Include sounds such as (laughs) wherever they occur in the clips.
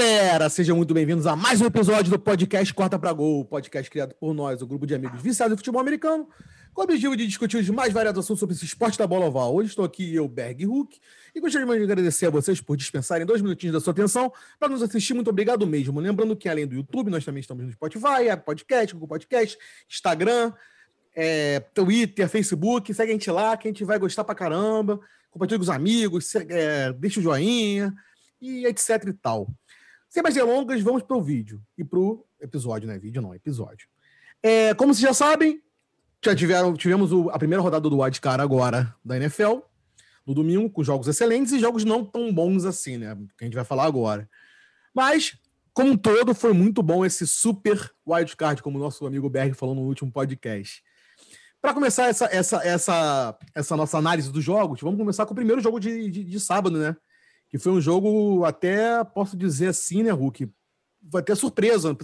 galera! Sejam muito bem-vindos a mais um episódio do podcast Corta pra Gol, podcast criado por nós, o grupo de amigos viciados em futebol americano, com o objetivo de discutir os mais variados assuntos sobre esse esporte da bola oval. Hoje estou aqui, eu, Berg Hulk, e gostaria de agradecer a vocês por dispensarem dois minutinhos da sua atenção para nos assistir. Muito obrigado mesmo. Lembrando que além do YouTube, nós também estamos no Spotify, Podcast, Google Podcast, Instagram, é, Twitter, Facebook. Segue a gente lá, que a gente vai gostar pra caramba. Compartilhe com os amigos, é, deixa o joinha e etc e tal. Sem mais delongas, vamos para o vídeo e para o episódio, né? Vídeo não, episódio. É, como vocês já sabem, já tiveram, tivemos o, a primeira rodada do Wildcard agora da NFL, no domingo, com jogos excelentes e jogos não tão bons assim, né? Que a gente vai falar agora. Mas, como um todo, foi muito bom esse super wildcard, como o nosso amigo Berg falou no último podcast. Para começar essa, essa, essa, essa nossa análise dos jogos, vamos começar com o primeiro jogo de, de, de sábado, né? Que foi um jogo, até posso dizer assim, né, Hulk? Até surpresa,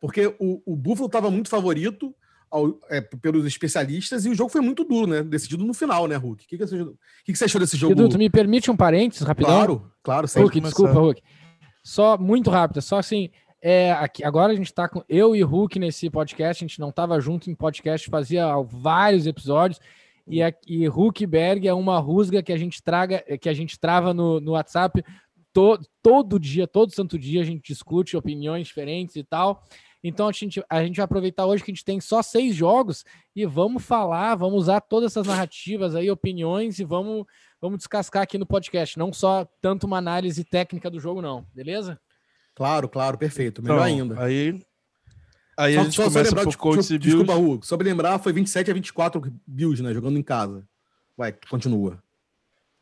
porque o, o Buffalo estava muito favorito ao, é, pelos especialistas e o jogo foi muito duro, né? Decidido no final, né, Hulk? O que, que, você, que, que você achou desse jogo? Edu, tu me permite um parênteses rapidão? Claro, claro. Hulk, desculpa, Hulk. Só muito rápido, só assim, é, aqui, agora a gente está com eu e Hulk nesse podcast, a gente não estava junto em podcast, fazia vários episódios, e, a, e Huckberg é uma rusga que a gente traga, que a gente trava no, no WhatsApp to, todo dia, todo santo dia a gente discute opiniões diferentes e tal. Então a gente, a gente vai aproveitar hoje que a gente tem só seis jogos e vamos falar, vamos usar todas essas narrativas aí, opiniões e vamos, vamos descascar aqui no podcast. Não só tanto uma análise técnica do jogo, não, beleza? Claro, claro, perfeito. Melhor então, ainda. Aí Aí só, a gente só, começa lembrar, por Colts e Bills. Desculpa, Hugo. Só pra lembrar, foi 27 a 24 Bills, né? Jogando em casa. Vai, continua.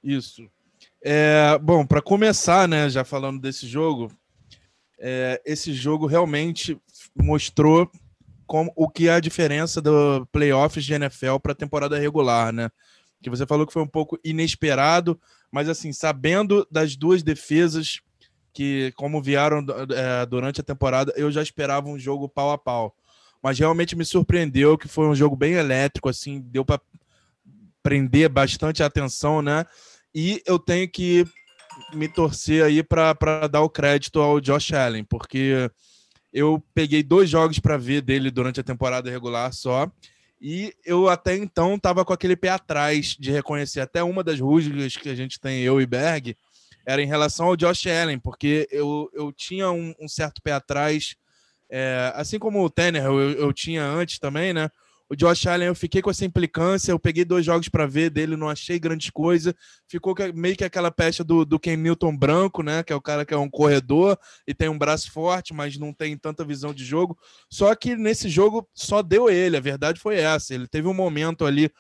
Isso. É, bom, para começar, né, já falando desse jogo, é, esse jogo realmente mostrou como, o que é a diferença do playoffs de NFL para a temporada regular, né? Que você falou que foi um pouco inesperado, mas assim, sabendo das duas defesas que, como vieram é, durante a temporada, eu já esperava um jogo pau a pau. Mas realmente me surpreendeu que foi um jogo bem elétrico, assim, deu para prender bastante a atenção, né? E eu tenho que me torcer aí para dar o crédito ao Josh Allen, porque eu peguei dois jogos para ver dele durante a temporada regular só. E eu até então estava com aquele pé atrás de reconhecer até uma das rusgas que a gente tem, eu e Berg, era em relação ao Josh Allen, porque eu, eu tinha um, um certo pé atrás, é, assim como o Tanner eu, eu tinha antes também, né? O Josh Allen, eu fiquei com essa implicância. Eu peguei dois jogos para ver dele, não achei grande coisa. Ficou meio que aquela pecha do, do Ken Newton branco, né? Que é o cara que é um corredor e tem um braço forte, mas não tem tanta visão de jogo. Só que nesse jogo só deu ele. A verdade foi essa. Ele teve um momento ali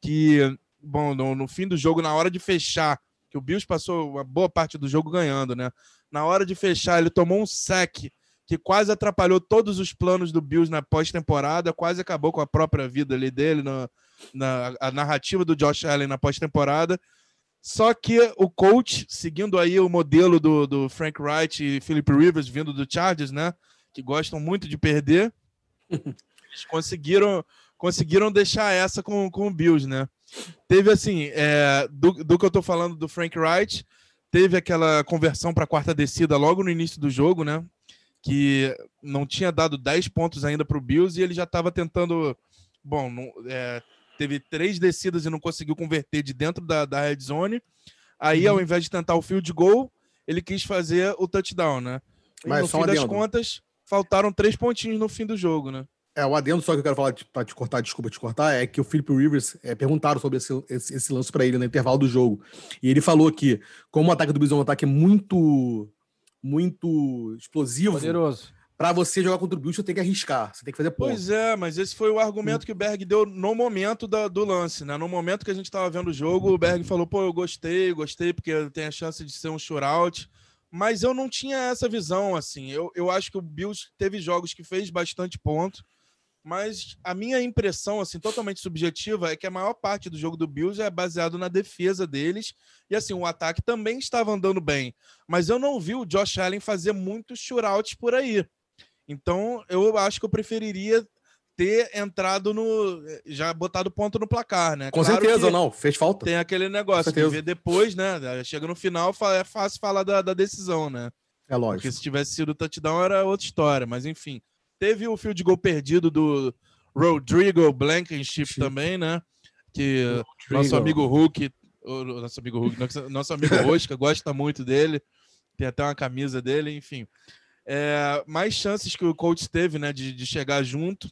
que, bom, no, no fim do jogo, na hora de fechar que o Bills passou uma boa parte do jogo ganhando, né? Na hora de fechar, ele tomou um sec que quase atrapalhou todos os planos do Bills na pós-temporada, quase acabou com a própria vida ali dele, na, na a narrativa do Josh Allen na pós-temporada. Só que o coach, seguindo aí o modelo do, do Frank Wright e Philip Rivers, vindo do Chargers, né? Que gostam muito de perder, (laughs) eles conseguiram, conseguiram deixar essa com, com o Bills, né? Teve assim, é, do, do que eu tô falando do Frank Wright, teve aquela conversão para quarta descida logo no início do jogo, né? Que não tinha dado 10 pontos ainda para o Bills e ele já estava tentando. Bom, não, é, teve três descidas e não conseguiu converter de dentro da, da red zone. Aí, uhum. ao invés de tentar o field goal, ele quis fazer o touchdown, né? E Mas no fim das contas, faltaram três pontinhos no fim do jogo, né? É, o adendo só que eu quero falar para te cortar, desculpa te cortar, é que o Philip Rivers é, perguntaram sobre esse, esse, esse lance para ele no intervalo do jogo. E ele falou que, como o ataque do Bison é um ataque muito, muito explosivo, poderoso. Para você jogar contra o Bills, você tem que arriscar, você tem que fazer ponto. Pois é, mas esse foi o argumento que o Berg deu no momento da, do lance, né? No momento que a gente estava vendo o jogo, o Berg falou: pô, eu gostei, gostei, porque tem a chance de ser um shootout mas eu não tinha essa visão assim. Eu, eu acho que o Bills teve jogos que fez bastante ponto, mas a minha impressão, assim, totalmente subjetiva, é que a maior parte do jogo do Bills é baseado na defesa deles. E assim, o ataque também estava andando bem. Mas eu não vi o Josh Allen fazer muitos shootouts por aí. Então, eu acho que eu preferiria ter entrado no. já botado ponto no placar, né? Com claro certeza, não, fez falta. Tem aquele negócio de ver depois, né? Chega no final, é fácil falar da, da decisão, né? É lógico. Porque se tivesse sido touchdown era outra história, mas enfim. Teve o fio de gol perdido do Rodrigo Blankenship também, né? Que Rodrigo. nosso amigo Hulk, nosso amigo Hulk, nosso amigo (laughs) Rosca gosta muito dele. Tem até uma camisa dele, enfim. É, mais chances que o Colts teve, né, de, de chegar junto,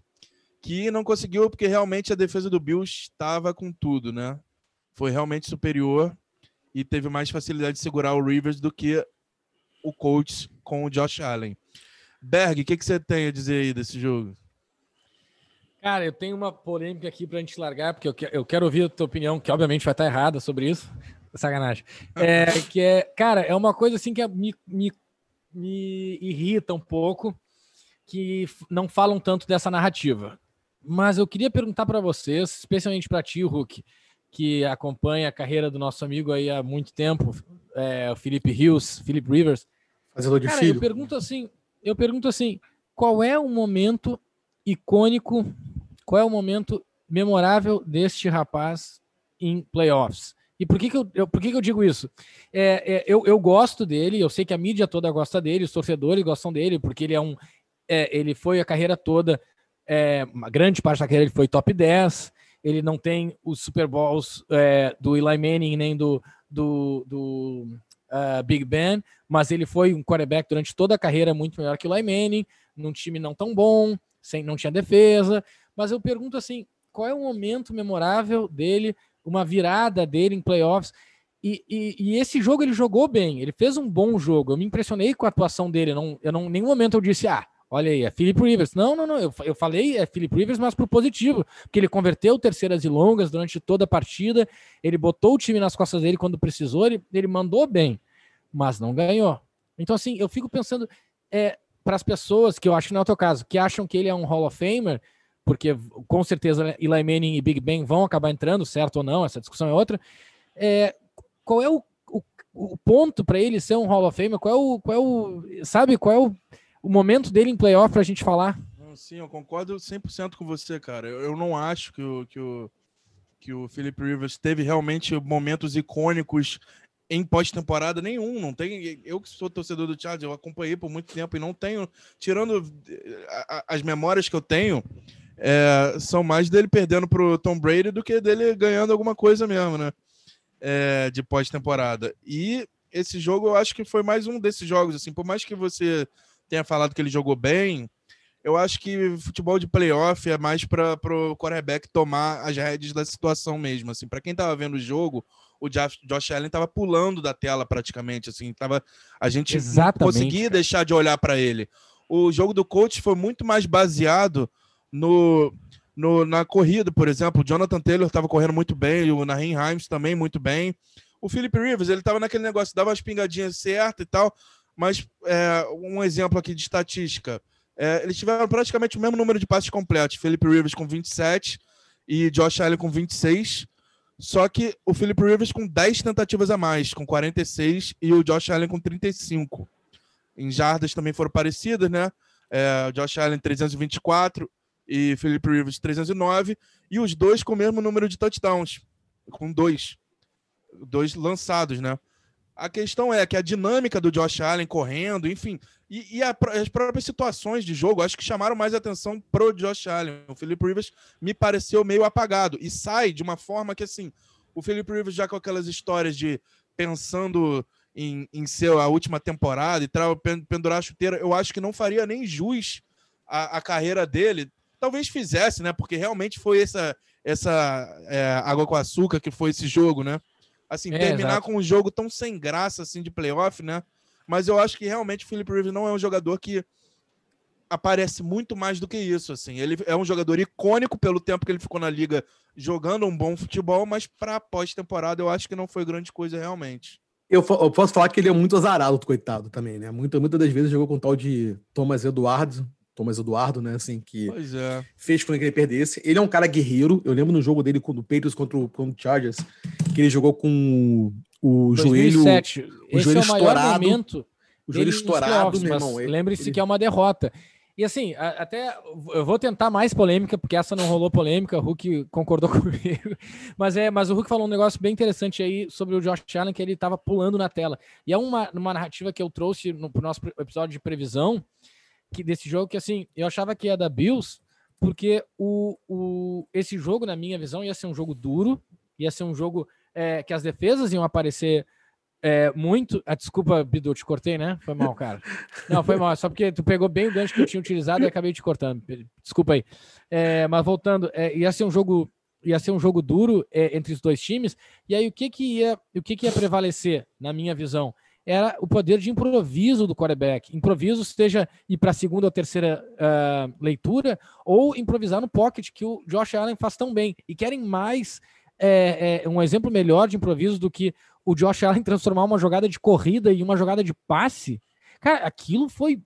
que não conseguiu porque realmente a defesa do Bills estava com tudo, né? Foi realmente superior e teve mais facilidade de segurar o Rivers do que o Colts com o Josh Allen. Berg, o que, que você tem a dizer aí desse jogo? Cara, eu tenho uma polêmica aqui pra gente largar, porque eu, eu quero ouvir a tua opinião, que obviamente vai estar errada sobre isso. (laughs) Sacanagem. É, que é, cara, é uma coisa assim que me, me, me irrita um pouco, que não falam tanto dessa narrativa. Mas eu queria perguntar para vocês, especialmente para ti, Hulk, que acompanha a carreira do nosso amigo aí há muito tempo, é, o Felipe Rios, Felipe Rivers. Fazedor de Cara, filho. Eu pergunto assim, eu pergunto assim, qual é o momento icônico, qual é o momento memorável deste rapaz em playoffs? E por que, que, eu, eu por que, que eu digo isso? É, é, eu, eu gosto dele, eu sei que a mídia toda gosta dele, os torcedores gostam dele, porque ele é um. É, ele foi a carreira toda, é, uma grande parte da carreira ele foi top 10, ele não tem os Super Bowls é, do Eli Manning nem do, do, do uh, Big Ben, mas ele foi um quarterback durante toda a carreira muito melhor que o Eli Manning, num time não tão bom, sem, não tinha defesa. Mas eu pergunto assim: qual é o momento memorável dele, uma virada dele em playoffs? E, e, e, esse jogo ele jogou bem, ele fez um bom jogo. Eu me impressionei com a atuação dele. Não, eu não, em nenhum momento eu disse, ah, olha aí, é Philip Rivers. Não, não, não. Eu, eu falei é Philip Rivers, mas pro positivo, porque ele converteu terceiras e longas durante toda a partida. Ele botou o time nas costas dele quando precisou. Ele, ele mandou bem, mas não ganhou. Então, assim, eu fico pensando é, para as pessoas que eu acho que não é o teu caso, que acham que ele é um Hall of Famer porque com certeza Eli Manning e Big Ben vão acabar entrando, certo ou não, essa discussão é outra. É, qual é o, o, o ponto para ele ser um Hall of Fame? Qual é o, qual é o sabe, qual é o, o momento dele em playoff para a gente falar? Sim, eu concordo 100% com você, cara. Eu, eu não acho que o, que o, que o Philip Rivers teve realmente momentos icônicos em pós-temporada nenhum. Não tem. Eu que sou torcedor do Chargers, eu acompanhei por muito tempo e não tenho, tirando eh, as memórias que eu tenho, é, são mais dele perdendo pro Tom Brady do que dele ganhando alguma coisa mesmo, né? É, de pós-temporada. E esse jogo eu acho que foi mais um desses jogos, assim, por mais que você tenha falado que ele jogou bem, eu acho que futebol de playoff é mais para o quarterback tomar as rédeas da situação mesmo, assim, para quem tava vendo o jogo, o Josh Allen tava pulando da tela praticamente, assim, tava a gente Exatamente, não conseguia cara. deixar de olhar para ele. O jogo do coach foi muito mais baseado no, no, na corrida, por exemplo, o Jonathan Taylor estava correndo muito bem, o Nahin Himes também muito bem. O Philip Rivers, ele estava naquele negócio, dava as pingadinhas certas e tal, mas é, um exemplo aqui de estatística. É, eles tiveram praticamente o mesmo número de passes completos. Philip Rivers com 27 e Josh Allen com 26. Só que o Philip Rivers com 10 tentativas a mais, com 46, e o Josh Allen com 35. Em jardas também foram parecidas, né? É, Josh Allen 324 e Felipe Rivers 309, e os dois com o mesmo número de touchdowns, com dois. Dois lançados, né? A questão é que a dinâmica do Josh Allen correndo, enfim, e, e a, as próprias situações de jogo, acho que chamaram mais atenção pro Josh Allen. O Felipe Rivers me pareceu meio apagado e sai de uma forma que, assim, o Felipe Rivers já com aquelas histórias de pensando em, em ser a última temporada e tal, pendurar a chuteira, eu acho que não faria nem jus a, a carreira dele talvez fizesse, né? Porque realmente foi essa, essa é, água com açúcar que foi esse jogo, né? Assim, é, terminar exato. com um jogo tão sem graça assim de playoff, né? Mas eu acho que realmente o Philip Rivers não é um jogador que aparece muito mais do que isso, assim. Ele é um jogador icônico pelo tempo que ele ficou na liga jogando um bom futebol, mas para pós-temporada eu acho que não foi grande coisa realmente. Eu, eu, posso falar que ele é muito azarado, coitado, também, né? Muita, muitas das vezes jogou com o tal de Thomas Eduardo, Thomas Eduardo, né? Assim, que é. fez com que ele perdesse. Ele é um cara guerreiro. Eu lembro no jogo dele com o Patriots contra o, contra o Chargers, que ele jogou com o 2007. joelho. O Esse joelho é o estourado. Momento o joelho estourado, meu irmão. Lembre-se ele... que é uma derrota. E assim, até eu vou tentar mais polêmica, porque essa não rolou polêmica, o Hulk concordou (laughs) comigo. Mas é, mas o Hulk falou um negócio bem interessante aí sobre o Josh Allen, que ele estava pulando na tela. E é uma, uma narrativa que eu trouxe no pro nosso episódio de previsão que, desse jogo, que assim, eu achava que ia da Bills, porque o, o, esse jogo, na minha visão, ia ser um jogo duro, ia ser um jogo é, que as defesas iam aparecer é, muito. Ah, desculpa, Bidu, te cortei, né? Foi mal, cara. Não, foi mal, só porque tu pegou bem o gancho que eu tinha utilizado e acabei te cortando. Desculpa aí. É, mas voltando, é, ia ser um jogo. Ia ser um jogo duro é, entre os dois times. E aí, o que que ia, o que que ia prevalecer, na minha visão? Era o poder de improviso do quarterback. Improviso, seja ir para a segunda ou terceira uh, leitura, ou improvisar no pocket, que o Josh Allen faz tão bem. E querem mais é, é, um exemplo melhor de improviso do que o Josh Allen (laughs) transformar uma jogada de corrida em uma jogada de passe, cara, aquilo foi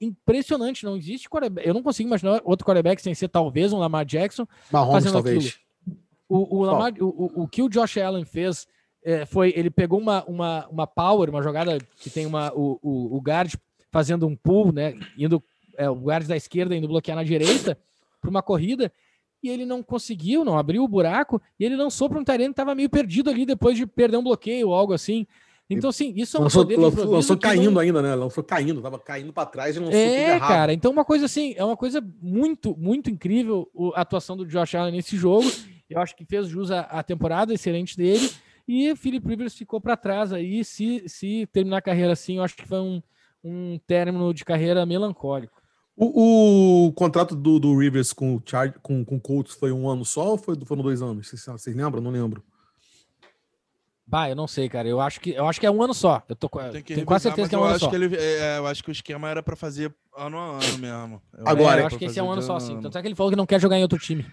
impressionante. Não existe quarterback. Eu não consigo imaginar outro quarterback sem ser talvez um Lamar Jackson Mahomes, fazendo talvez. aquilo. O, o, Lamar, o, o, o, que o Josh Allen fez é, foi ele pegou uma, uma, uma power, uma jogada que tem uma, o, o, o guard fazendo um pull, né? Indo é, o guard da esquerda indo bloquear na direita para uma corrida e ele não conseguiu, não abriu o buraco, e ele lançou para um Tyrene que estava meio perdido ali depois de perder um bloqueio ou algo assim. Então, assim, isso é um lançou, poder lançou, lançou caindo não... ainda, né? Lançou caindo, tava caindo para trás e lançou É, cara, então uma coisa assim, é uma coisa muito, muito incrível a atuação do Josh Allen nesse jogo. Eu acho que fez jus à, temporada excelente dele. E Philip Rivers ficou para trás aí. Se, se terminar a carreira assim, eu acho que foi um, um término de carreira melancólico. O, o, contrato do, do Rivers com o Char, com, com o Colts foi um ano só ou foi, foram dois anos? Vocês, vocês lembram? Não lembro. Bah, eu não sei, cara. Eu acho que, eu acho que é um ano só. Eu tô, tenho quase certeza que é um ano só. Ele, é, eu acho que o esquema era para fazer ano a ano mesmo. Eu Agora, eu acho que esse é um ano só, sim. Tanto é que ele falou que não quer jogar em outro time.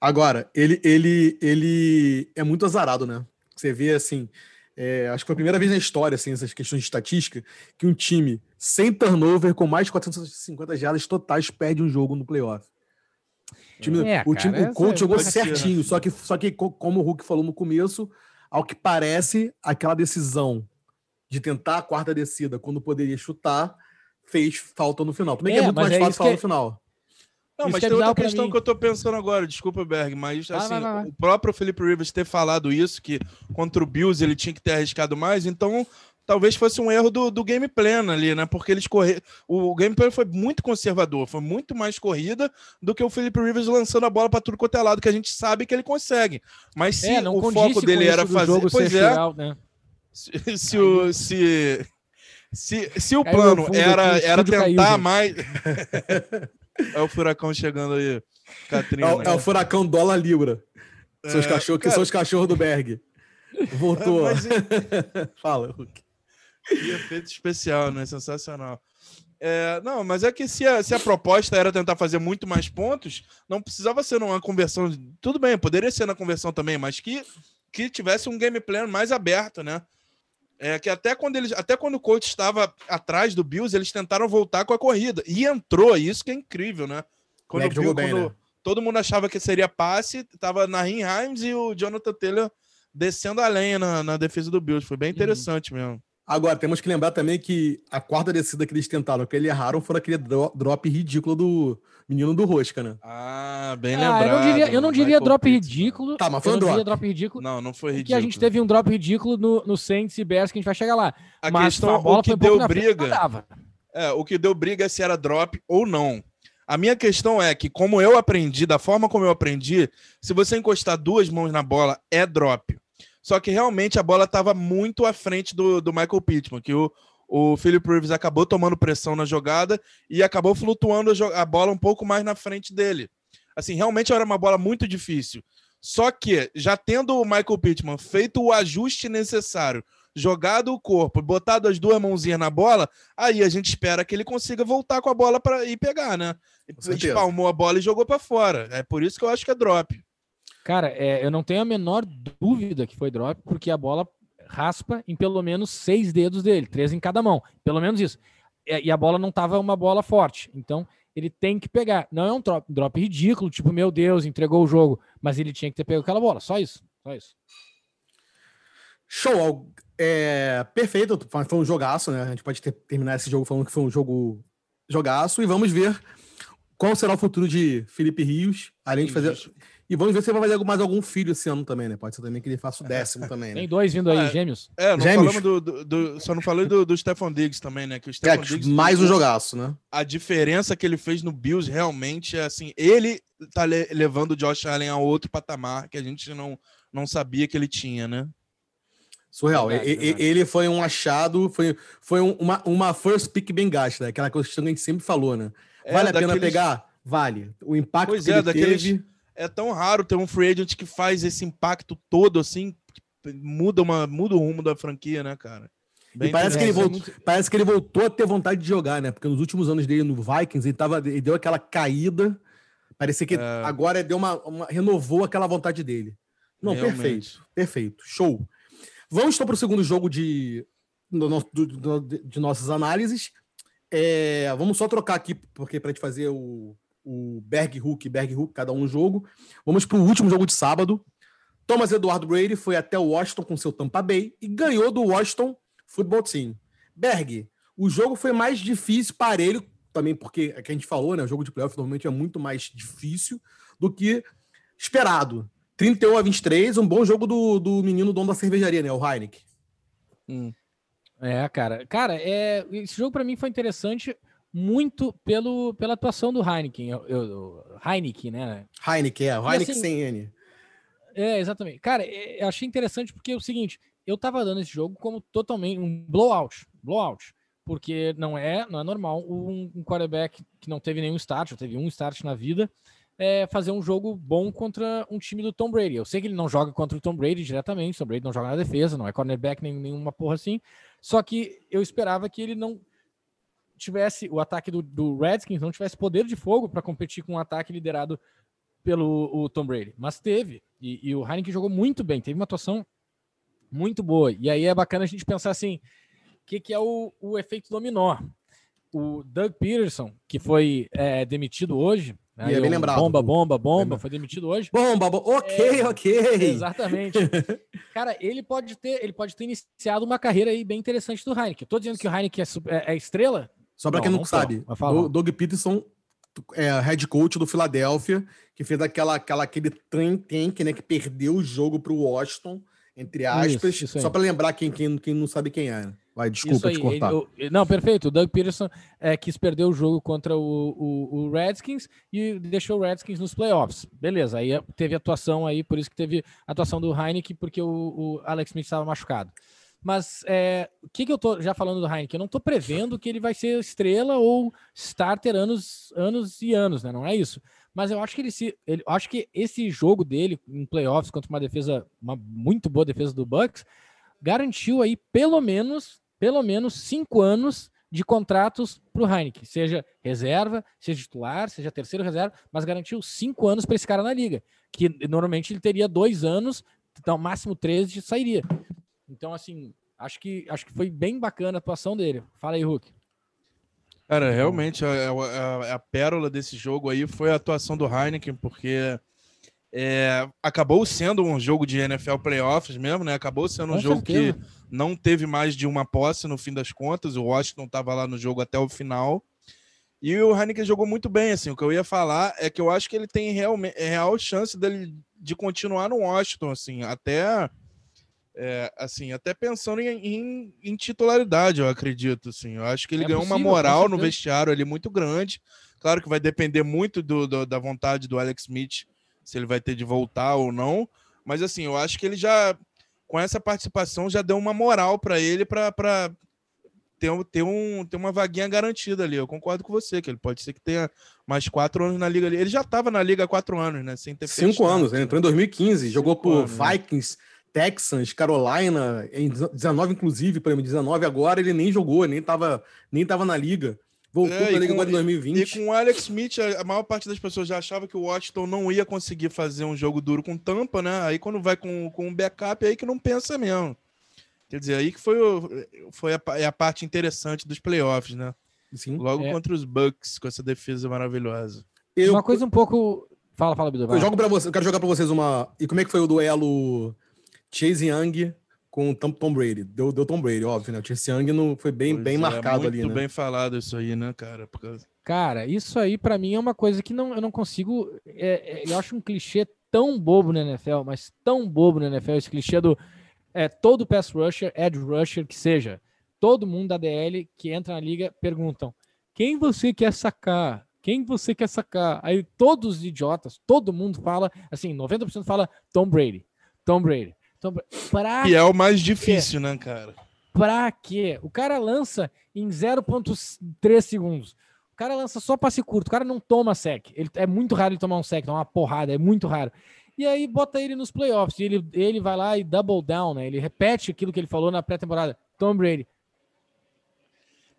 Agora, ele, ele, ele é muito azarado, né? Você vê assim, é, acho que foi a primeira vez na história, assim, essas questões de estatística, que um time sem turnover, com mais de 450 jardas totais, perde um jogo no playoff. O time, é, o, time, cara, o coach jogou certinho, só que, só que, como o Hulk falou no começo, ao que parece, aquela decisão de tentar a quarta descida quando poderia chutar fez falta no final. Também é, é muito mais é fácil falar que... no final. Não, Isso mas tem outra questão que eu tô pensando agora, desculpa, Berg, mas assim, vai, vai, vai. o próprio Felipe Rivers ter falado isso, que contra o Bills ele tinha que ter arriscado mais, então talvez fosse um erro do, do game plan ali, né? Porque eles correram. O game plan foi muito conservador, foi muito mais corrida do que o Felipe Rivers lançando a bola para tudo quanto é lado, que a gente sabe que ele consegue. Mas se é, o foco dele era fazer. Pois é. né? Se, se, o, se, se, se o plano era, era tentar caiu, mais. (laughs) É o furacão chegando aí, Catrina. É, o, é o furacão dólar libra. É, seus cachorros, que são os cachorros do Berg. Voltou. Mas... (laughs) Fala, Hulk. Que efeito especial, né? Sensacional. É, não, mas é que se a, se a proposta era tentar fazer muito mais pontos, não precisava ser uma conversão. Tudo bem, poderia ser na conversão também, mas que, que tivesse um gameplay mais aberto, né? É que até quando eles, até quando o coach estava atrás do Bills, eles tentaram voltar com a corrida e entrou, isso que é incrível, né? Quando, Bill, quando bem, né? todo mundo achava que seria passe, tava na Himes e o Jonathan Taylor descendo a lenha na, na defesa do Bills, foi bem uhum. interessante uhum. mesmo. Agora, temos que lembrar também que a quarta descida que eles tentaram, que eles erraram, foi aquele drop ridículo do, menino do Rosca, né? Ah, bem ah, lembrado. Eu não diria, eu não diria drop ridículo. Tá, mas foi um drop. drop ridículo. Não, não foi ridículo. Que a gente teve um drop ridículo no, no Saints e Bears, que a gente vai chegar lá. A mas questão, a bola o que deu briga... É, o que deu briga é se era drop ou não. A minha questão é que, como eu aprendi, da forma como eu aprendi, se você encostar duas mãos na bola, é drop. Só que realmente a bola estava muito à frente do, do Michael Pittman, que o, o Philip Rivers acabou tomando pressão na jogada e acabou flutuando a, bola um pouco mais na frente dele. Assim, realmente era uma bola muito difícil. Só que, já tendo o Michael Pittman feito o ajuste necessário, jogado o corpo, botado as duas mãozinhas na bola, aí a gente espera que ele consiga voltar com a bola para ir pegar, né? Espalmou a bola e jogou para fora. É por isso que eu acho que é drop. Cara, é, eu não tenho a menor dúvida que foi drop, porque a bola raspa em pelo menos seis dedos dele, três em cada mão, pelo menos isso. E a bola não estava uma bola forte, então ele tem que pegar. Não é um drop, drop, ridículo, tipo, meu Deus, entregou o jogo, mas ele tinha que ter pego aquela bola, só isso, só isso. Show, é, perfeito, foi um jogaço, né? A gente pode ter, terminar esse jogo falando que foi um jogo jogaço e vamos ver qual será o futuro de Felipe Rios, além de fazer. E vamos ver se ele vai fazer mais algum filho esse ano também, né? Pode ser também que ele faça o décimo também, né? Tem dois vindo aí, É. gêmeos. É, não Gêmeos. falamos do, do- do- Só não falei do, do Stefan Diggs também, né? Que o É, Stefan Diggs. mais um jogaço, né? A diferença que ele fez no Bills realmente é assim. Ele tá le- levando o Josh Allen a outro patamar que a gente não, não sabia que ele tinha, né? Surreal. Verdade, E- verdade. Ele foi um achado, foi, foi um- uma, uma first pick bem gasta, né? aquela questão que a gente sempre falou, né? É, Vale a pena daqueles- pegar? Vale. O impacto Pois que é, ele daqueles- teve. É tão raro ter um free agent que faz esse impacto todo assim, muda, uma, muda o rumo da franquia, né, cara? E parece que ele voltou, parece que ele voltou a ter vontade de jogar, né? Porque nos últimos anos dele no Vikings, ele, tava, ele deu aquela caída. Parecia que É. agora deu uma, uma- renovou aquela vontade dele. Não, Realmente. perfeito. Perfeito. Show. Vamos então para o segundo jogo de, do do- do- de nossas análises. É, vamos só trocar aqui, porque para a gente fazer o, o Berg Hook Berg Hook, cada um jogo. Vamos para o último jogo de sábado. Thomas Eduardo Brady foi até o Washington com seu Tampa Bay e ganhou do Washington Football Team. Berg, o jogo foi mais difícil para ele, também porque é que a gente falou, né? O jogo de playoff normalmente é muito mais difícil do que esperado. 31 a 23, um bom jogo do, do menino dono da cervejaria, né? O Heineken. Hum. É, cara. Cara, é, esse jogo pra mim foi interessante muito pelo, pela atuação do Heineken. Eu, eu- Heineken, né? Heineken, é. Heineken assim- sem N. É, exatamente. Cara, é, eu achei interessante porque é o seguinte, eu tava dando esse jogo como totalmente um blowout, blowout, porque não é, não é normal um, um quarterback que não teve nenhum start, ou teve um start na vida, é, fazer um jogo bom contra um time do Tom Brady. Eu sei que ele não joga contra o Tom Brady diretamente, o Tom Brady não joga na defesa, não é cornerback nem nenhuma porra assim, só que eu esperava que ele não tivesse o ataque do, do Redskins não tivesse poder de fogo para competir com um ataque liderado pelo o Tom Brady, mas teve. E, e o Heineken jogou muito bem, teve uma atuação muito boa. E aí é bacana a gente pensar assim: o que, que é o, o efeito dominó? O Doug Peterson, que foi é, demitido hoje, né, é bem lembrado. bomba, bomba, bomba, foi demitido hoje. Bom, Babo, ok, É, ok. Exatamente. (laughs) Cara, ele pode ter, ele pode ter iniciado uma carreira aí bem interessante do Heineken. Eu tô dizendo que o Heineken é, é- é estrela, Só para quem não, não sabe, o Doug Peterson é head coach do Philadelphia, que fez aquela, aquela, aquele trem tank, né, que perdeu o jogo para o Washington, entre aspas. Isso, isso só para lembrar quem, quem, quem não sabe quem é. Vai, desculpa aí, te cortar. ele- eu- não, perfeito. O Doug Peterson é, quis perder o jogo contra o, o- o Redskins e deixou o Redskins nos playoffs. Beleza, aí é, teve atuação aí, por isso que teve atuação do Heineken, porque o, o Alex Smith estava machucado. Mas é, o que, que eu tô já falando do Heineken? Eu não tô prevendo que ele vai ser estrela ou starter anos, anos e anos, né? Não é isso. Mas eu acho que ele se. Ele, acho que esse jogo dele em playoffs contra uma defesa, uma muito boa defesa do Bucks, garantiu aí pelo menos, pelo menos cinco anos de contratos para o Heineken, seja reserva, seja titular, seja terceiro reserva, mas garantiu cinco anos para esse cara na liga, que normalmente ele teria dois anos, então máximo 13 de sairia. Então, assim, acho que acho que foi bem bacana a atuação dele. Fala aí, Hulk. Cara, realmente a, a- a pérola desse jogo aí foi a atuação do Heineken, porque é, acabou sendo um jogo de NFL Playoffs mesmo, né? Acabou sendo um Com jogo certeza. que não teve mais de uma posse no fim das contas. O Washington estava lá no jogo até o final. E o Heineken jogou muito bem, assim. O que eu ia falar é que eu acho que ele tem realme- é real chance dele de continuar no Washington, assim, até é, assim, até pensando em, em- em titularidade, eu acredito, assim. Eu acho que ele É ganhou uma possível, com moral no vestiário ali muito grande. Claro que vai depender muito do- do- da vontade do Alex Smith, se ele vai ter de voltar ou não. Mas assim, eu acho que ele já, com essa participação, já deu uma moral para ele para ter, um- ter, um, ter uma vaguinha garantida ali. Eu concordo com você, que ele pode ser que tenha mais quatro anos na liga ali. Ele já estava na liga há quatro anos, né? Sem ter Cinco nada. anos, ele entrou em 2015, jogou por anos, né? Vikings, Texans, Carolina, em 19 inclusive, para mim, 19 agora ele nem jogou, nem tava, nem tava na liga. Voltou É, pra e liga com- agora em E 2020. com o Alex Smith, a a maior parte das pessoas já achava que o Washington não ia conseguir fazer um jogo duro com tampa, né? Aí quando vai com, com um backup, é aí que não pensa mesmo. Quer dizer, aí que foi, o- foi a, é a parte interessante dos playoffs, né? Sim. Logo É. contra os Bucks, com essa defesa maravilhosa. Eu, Uma coisa um pouco. Fala, fala, Bidu. eu jogo para você, eu quero jogar para vocês uma. E como é que foi o duelo Chase Young com o Tom, Brady? Deu, deu Tom Brady, óbvio, né? O Chase Young não, foi bem, Pois bem é, marcado ali, Muito né? bem falado isso aí, né, cara? Porque Cara, isso aí para mim é uma coisa que não, eu não consigo. É, é, eu acho um clichê tão bobo na NFL, mas tão bobo na NFL, esse clichê do é, todo pass rusher, edge rusher, que seja. Todo mundo da DL que entra na liga perguntam: quem você quer sacar? Quem você quer sacar? Aí todos os idiotas, todo mundo fala, assim, 90% fala Tom Brady. Tom Brady. Brady. Pra e é o mais difícil, né, cara? Pra quê? O cara lança em 0,3 segundos. O cara lança só passe curto. O cara não toma sec. Ele, é muito raro ele tomar um sec, tomar uma porrada. É muito raro. E aí bota ele nos playoffs. E ele, ele vai lá e double down, né? Ele repete aquilo que ele falou na pré-temporada. Tom Brady.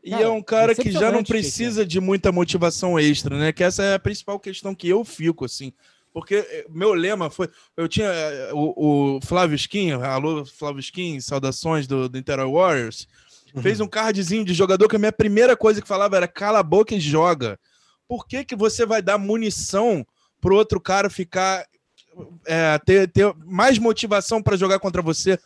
E cara, é um cara que já não precisa de muita motivação extra, né? Que essa é a principal questão que eu fico, assim. Porque eh, meu lema foi. Eu tinha eh, o, o Flávio Skin, alô Flávio Skin, saudações do, do Inter Warriors. Uhum. Fez um cardzinho de jogador que a minha primeira coisa que falava era cala a boca e joga. Por que, que você vai dar munição pro outro cara ficar. É, ter, ter mais motivação para jogar contra você?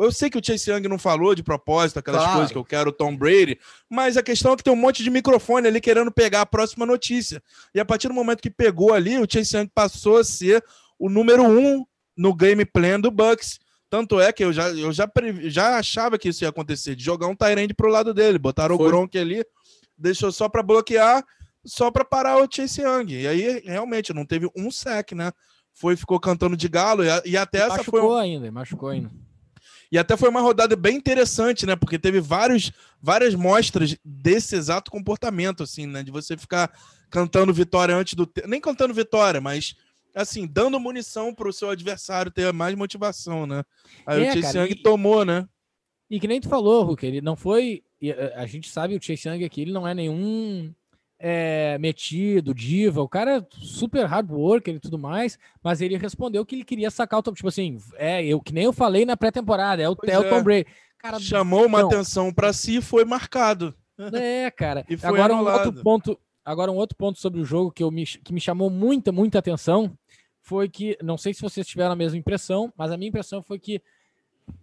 Eu sei que o Chase Young não falou de propósito, aquelas claro. coisas que eu quero, Tom Brady, mas a questão é que tem um monte de microfone ali querendo pegar a próxima notícia. E a partir do momento que pegou ali, o Chase Young passou a ser o número um no game plan do Bucks. Tanto é que eu já, eu já, já achava que isso ia acontecer, de jogar um Tyrande pro lado dele. Botaram Foi. o Gronk ali, deixou só para bloquear, só para parar o Chase Young. E aí, realmente, não teve um sec, né? Foi, ficou cantando de galo, e, e até essa machucou foi. Machucou ainda, machucou ainda. E até foi uma rodada bem interessante, né? Porque teve vários, várias mostras desse exato comportamento, assim, né? De você ficar cantando vitória antes do. Nem cantando vitória, mas assim, dando munição para o seu adversário ter mais motivação, né? Aí é, o Chase Young e... tomou, né? E que nem tu falou, Hulk, ele não foi. A gente sabe o Chase Young aqui, ele não é nenhum é, metido, diva, o cara é super hard worker e tudo mais, mas ele respondeu que ele queria sacar o Tom, tipo assim, é, eu que nem eu falei na pré-temporada, é o, é, o Tom Brady. Cara, Chamou uma não. atenção para si e foi marcado. É, cara. e foi agora anulado. um outro ponto, agora um outro ponto sobre o jogo que, eu me, que me chamou muita, muita atenção foi que, não sei se vocês tiveram a mesma impressão, mas a minha impressão foi que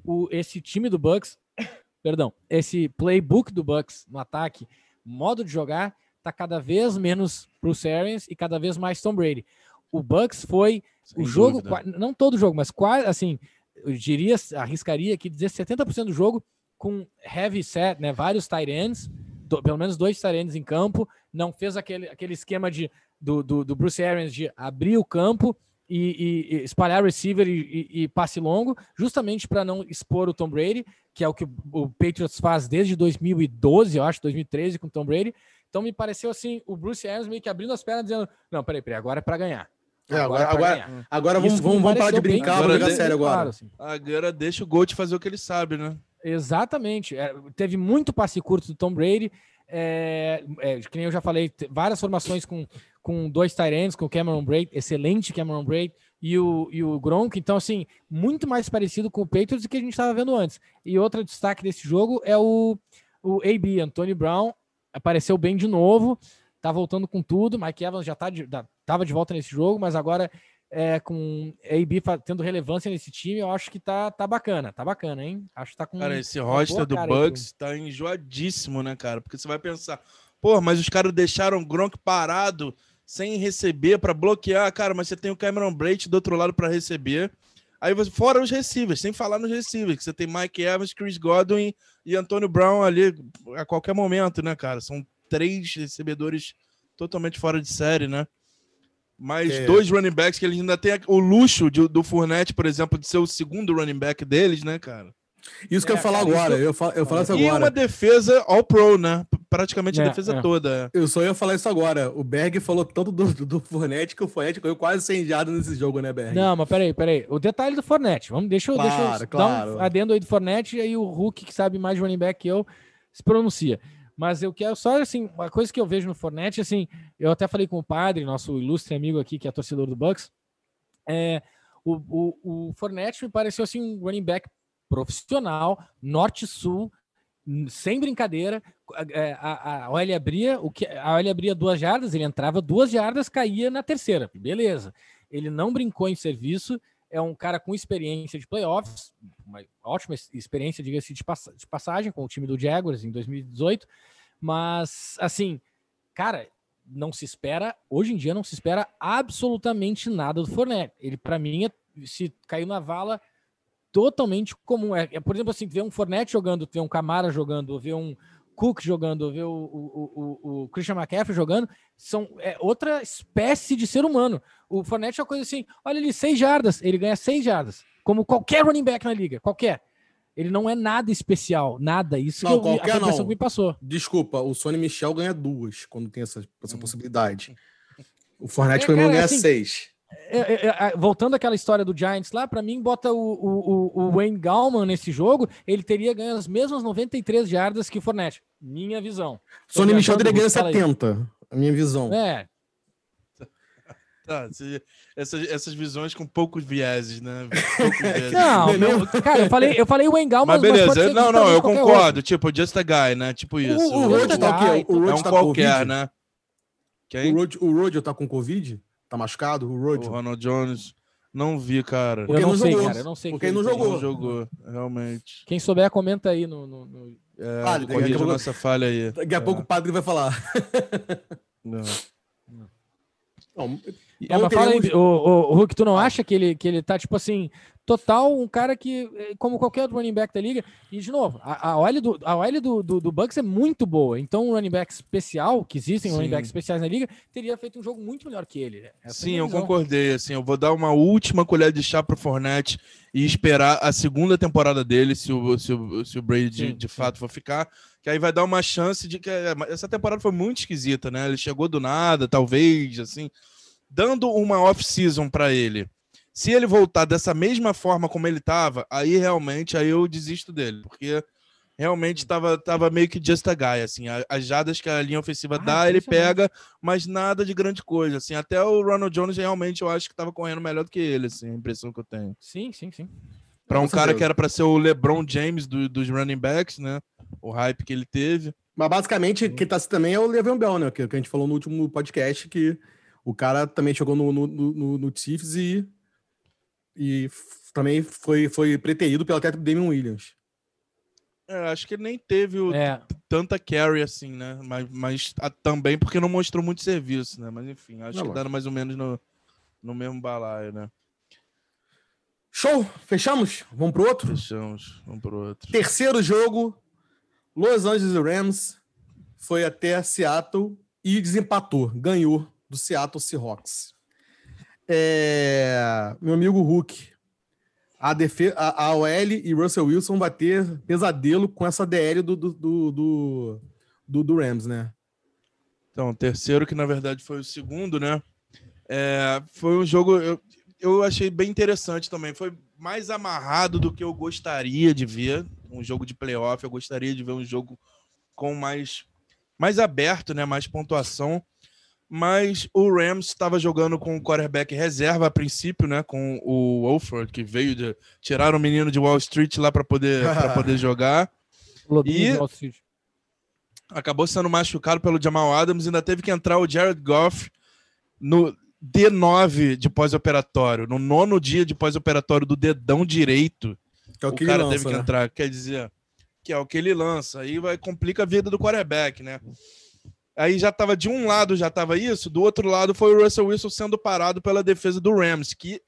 o, esse time do Bucks, (coughs) perdão, esse playbook do Bucks no ataque, modo de jogar, tá cada vez menos Bruce Arians e cada vez mais Tom Brady. O Bucks foi Sem o jogo, dúvida. não todo jogo, mas quase assim, eu diria, arriscaria aqui dizer 70% do jogo com heavy set, né, vários tight ends, do, pelo menos dois tight ends em campo, não fez aquele, aquele esquema de, do, do, do Bruce Arians de abrir o campo e, e, e espalhar receiver e, e, passe longo, justamente para não expor o Tom Brady, que é o que o, o Patriots faz desde 2012, eu acho, 2013 com o Tom Brady, então me pareceu assim, o Bruce Arians meio que abrindo as pernas, dizendo: Não, peraí, peraí, agora é para ganhar. É, agora, agora, é agora, agora vamos, vamos, vamos parar de brincar, vamos jogar sério agora. Claro, assim. Agora deixa o Gold fazer o que ele sabe, né? Exatamente. É, teve muito passe curto do Tom Brady. É, é, que nem eu já falei, várias formações com, com dois Tyrants, com o Cameron Braid, excelente Cameron Braid, e o, e o Gronk. Então, assim, muito mais parecido com o Patriots do que a gente estava vendo antes. E outro destaque desse jogo é o, o AB, Anthony Brown, apareceu bem de novo, tá voltando com tudo. Mike Evans já tá de, tava de volta nesse jogo, mas agora é, com AB tendo relevância nesse time, eu acho que tá, tá bacana, tá bacana, hein? Acho que tá com. Cara, esse roster do Bucks tá enjoadíssimo, né, cara? Porque você vai pensar, pô, mas os caras deixaram o Gronk parado sem receber para bloquear, cara, mas você tem o Cameron Brate do outro lado para receber. Aí você, fora os receivers, sem falar nos receivers, que você tem Mike Evans, Chris Godwin e Antônio Brown ali a qualquer momento, né, cara? São três recebedores totalmente fora de série, né? Mas é. dois running backs que eles ainda têm o luxo de, do Fournette, por exemplo, de ser o segundo running back deles, né, cara? Isso que é, eu falo agora, eu falo, eu falo isso agora. E uma defesa all-pro, né? Praticamente a é, defesa é. toda. Eu só ia falar isso agora. O Berg falou tanto do, do, do Fornette que o Fornette caiu quase incendiado nesse jogo, né, Berg? Não, mas peraí, peraí. O detalhe do Fornette. Vamos, deixa eu, claro, deixa eu claro. dar um adendo aí do Fornette e aí o Hulk, que sabe mais de running back que eu, se pronuncia. Mas eu quero só, assim, uma coisa que eu vejo no Fornette, assim, eu até falei com o padre, nosso ilustre amigo aqui, que é torcedor do Bucks, é, o, o, o Fornette me pareceu, assim, um running back profissional, norte-sul, sem brincadeira, é, a, a, OL abria, o que a OL abria duas jardas, ele entrava duas jardas, caía na terceira, beleza. Ele não brincou em serviço, é um cara com experiência de playoffs, uma ótima experiência, diga-se de, pass de passagem, com o time do Jaguars em 2018, mas assim, cara, não se espera, hoje em dia não se espera absolutamente nada do Fournette. Ele, para mim, é, se caiu na vala totalmente comum. É, é, por exemplo, assim, ver um Fournette jogando, ver um Camara jogando, ver um Cook jogando, ver o, o, o, o Christian McCaffrey jogando, são é, outra espécie de ser humano. O Fournette é uma coisa assim, olha ali, seis jardas, ele ganha seis jardas, como qualquer running back na liga, qualquer. Ele não é nada especial, nada. Isso não, que, eu, qualquer, não. que me passou. Desculpa, o Sony Michel ganha duas quando tem essa, essa hum. possibilidade. (laughs) O Fournette, é, mim, ganha assim, seis. É, é, é, voltando àquela história do Giants lá, para mim, bota o, o, o, Wayne Gallman nesse jogo, ele teria ganho as mesmas 93 jardas que o Fournette. Minha visão. Sony Michel teria ganho 70, a minha visão. É. Tá, essas, essas visões com poucos vieses, né? Poucos (laughs) vieses. Não, meu, cara, eu falei, eu falei o Engal, mas, mas beleza. não, não, eu concordo. Outro. Tipo, just a guy, né? Tipo isso. O, o, Road tá, o, o Road é um tá qualquer, COVID? né? Quem? O Road, o Road tá com Covid? Tá machucado? O Road? O Ronald Jones. Não vi, cara. Porque eu não, não sei, jogou. cara. Eu não sei. Porque ele não jogou. Não jogou, realmente. Quem souber, comenta aí no. no, no... É, ah, corrija pouco... nossa falha aí. Daqui a é. pouco o padre vai falar. não. não. É, mas fala aí, o, o, o Hulk, tu não acha que ele, que ele tá, tipo assim, total um cara que, eh, como qualquer outro running back da liga, e de novo, a, a OL, do, a OL do, do, do Bucks é muito boa, então um running back especial, que existem Sim. running backs especiais na liga, teria feito um jogo muito melhor que ele. Essa Sim, é eu concordei, assim, eu vou dar uma última colher de chá pro Fournette e esperar a segunda temporada dele, se o, se o, se o Brady de, de fato for ficar, que aí vai dar uma chance de que essa temporada foi muito esquisita, né? Ele chegou do nada, talvez, assim, dando uma off-season para ele, se ele voltar dessa mesma forma como ele estava, aí realmente aí eu desisto dele, porque realmente estava tava meio que just a guy, assim, as jadas que a linha ofensiva ah, dá, ele pega, mas nada de grande coisa, assim, até o Ronald Jones realmente eu acho que estava correndo melhor do que ele, assim, a impressão que eu tenho. Sim, sim, sim. Para um cara Deus. que era para ser o LeBron James do, dos running backs, né? O hype que ele teve. Mas basicamente, quem tá também é o Le'Veon Bell, né? Que, que a gente falou no último podcast, que o cara também jogou no, no, no, no Chiefs e, e também foi, foi preterido pelo teto do Damian Williams. É, acho que ele nem teve o, é. tanta carry assim, né? Mas, mas a, também porque não mostrou muito serviço, né? Mas enfim, acho não, que dá mais ou menos no, no mesmo balaio, né? Show! Fechamos? Vamos pro outro? Fechamos, vamos pro outro. Terceiro jogo, Los Angeles Rams foi até Seattle e desempatou, ganhou do Seattle Seahawks. É, meu amigo Hulk, a, defesa, a, a OL e Russell Wilson vai ter pesadelo com essa DL do, do, do, do, do Rams, né? Então, terceiro, que na verdade foi o segundo, né? É, foi um jogo, eu, eu achei bem interessante também. Foi mais amarrado do que eu gostaria de ver. Um jogo de playoff, eu gostaria de ver um jogo com mais, mais aberto, né? Mais pontuação mas o Rams estava jogando com o quarterback reserva a princípio, né? Com o Wolford, que veio de tirar o menino de Wall Street lá para poder, poder (laughs) jogar. e acabou sendo machucado pelo Jamal Adams, ainda teve que entrar o Jared Goff no D9 de pós-operatório, no nono dia de pós-operatório do dedão direito. É o, o cara lança, teve que né? entrar, quer dizer, que é o que ele lança. Aí vai complica a vida do quarterback, né? Aí já estava de um lado já estava isso, do outro lado foi o Russell Wilson sendo parado pela defesa do Rams, que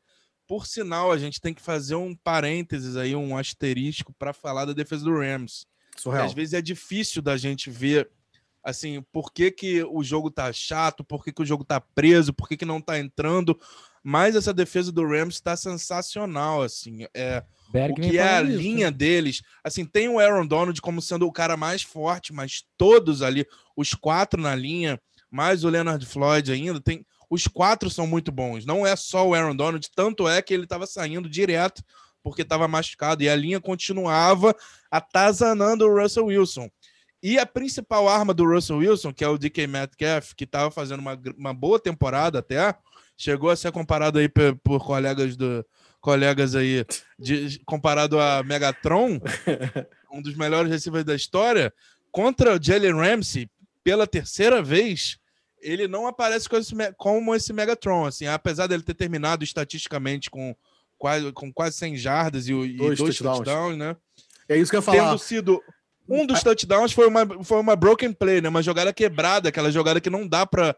por sinal a gente tem que fazer um parênteses aí, um asterisco para falar da defesa do Rams. Surreal. Às vezes é difícil da gente ver assim, por que, que o jogo tá chato, por que, que o jogo tá preso, por que, que não tá entrando, mas essa defesa do Rams está sensacional, assim, é Berg o que é a isso, linha né? deles. Assim, tem o Aaron Donald como sendo o cara mais forte, mas todos ali, os quatro na linha, mais o Leonard Floyd ainda, tem. Os quatro são muito bons. Não é só o Aaron Donald, tanto é que ele estava saindo direto porque estava machucado e a linha continuava atazanando o Russell Wilson. E a principal arma do Russell Wilson, que é o DK Metcalf, que estava fazendo uma, uma boa temporada até, chegou a ser comparado aí por, por colegas do, colegas aí, de, comparado a Megatron, (laughs) um dos melhores receivers da história, contra o Jalen Ramsey, pela terceira vez, ele não aparece com esse, como esse Megatron, assim, apesar dele ter terminado estatisticamente com quase, com quase 100 jardas e, e dois, dois touchdowns. touchdowns, né? É isso que eu ia falar. Tendo sido Um dos touchdowns foi uma, foi uma broken play, né? Uma jogada quebrada, aquela jogada que não dá para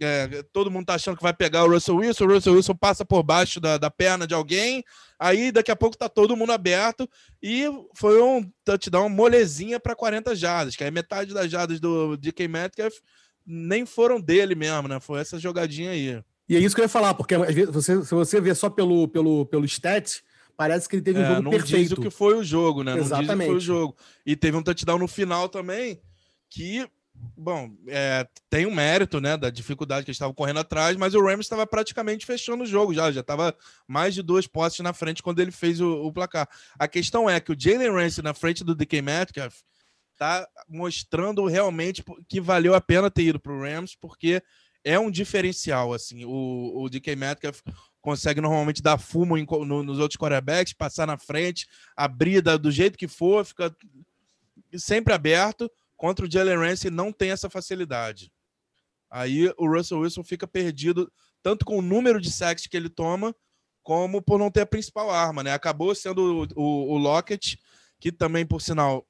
é, todo mundo tá achando que vai pegar o Russell Wilson, o Russell Wilson passa por baixo da, da perna de alguém, aí daqui a pouco tá todo mundo aberto e foi um touchdown molezinha para 40 jardas, que é metade das jardas do DK Metcalf nem foram dele mesmo, né? Foi essa jogadinha aí. E é isso que eu ia falar, porque às vezes você, se você vê só pelo, pelo, pelo stat, parece que ele teve um é, jogo não perfeito. Diz o que foi o jogo, né? Exatamente. Não diz o que foi o jogo. E teve um touchdown no final também que Bom, é, tem um mérito, né, da dificuldade que eles estavam correndo atrás, mas o Rams estava praticamente fechando o jogo já, já estava mais de duas postes na frente quando ele fez o, o placar. A questão é que o Jalen Ramsey na frente do DK Metcalf tá mostrando realmente que valeu a pena ter ido para o Rams, porque é um diferencial, assim, o, o DK Metcalf consegue normalmente dar fumo em, no, nos outros quarterbacks, passar na frente, abrir da, do jeito que for, fica sempre aberto, Contra o Jalen Ramsey não tem essa facilidade. Aí o Russell Wilson fica perdido tanto com o número de sacks que ele toma, como por não ter a principal arma, né? Acabou sendo o, o, o Lockett, que também, por sinal,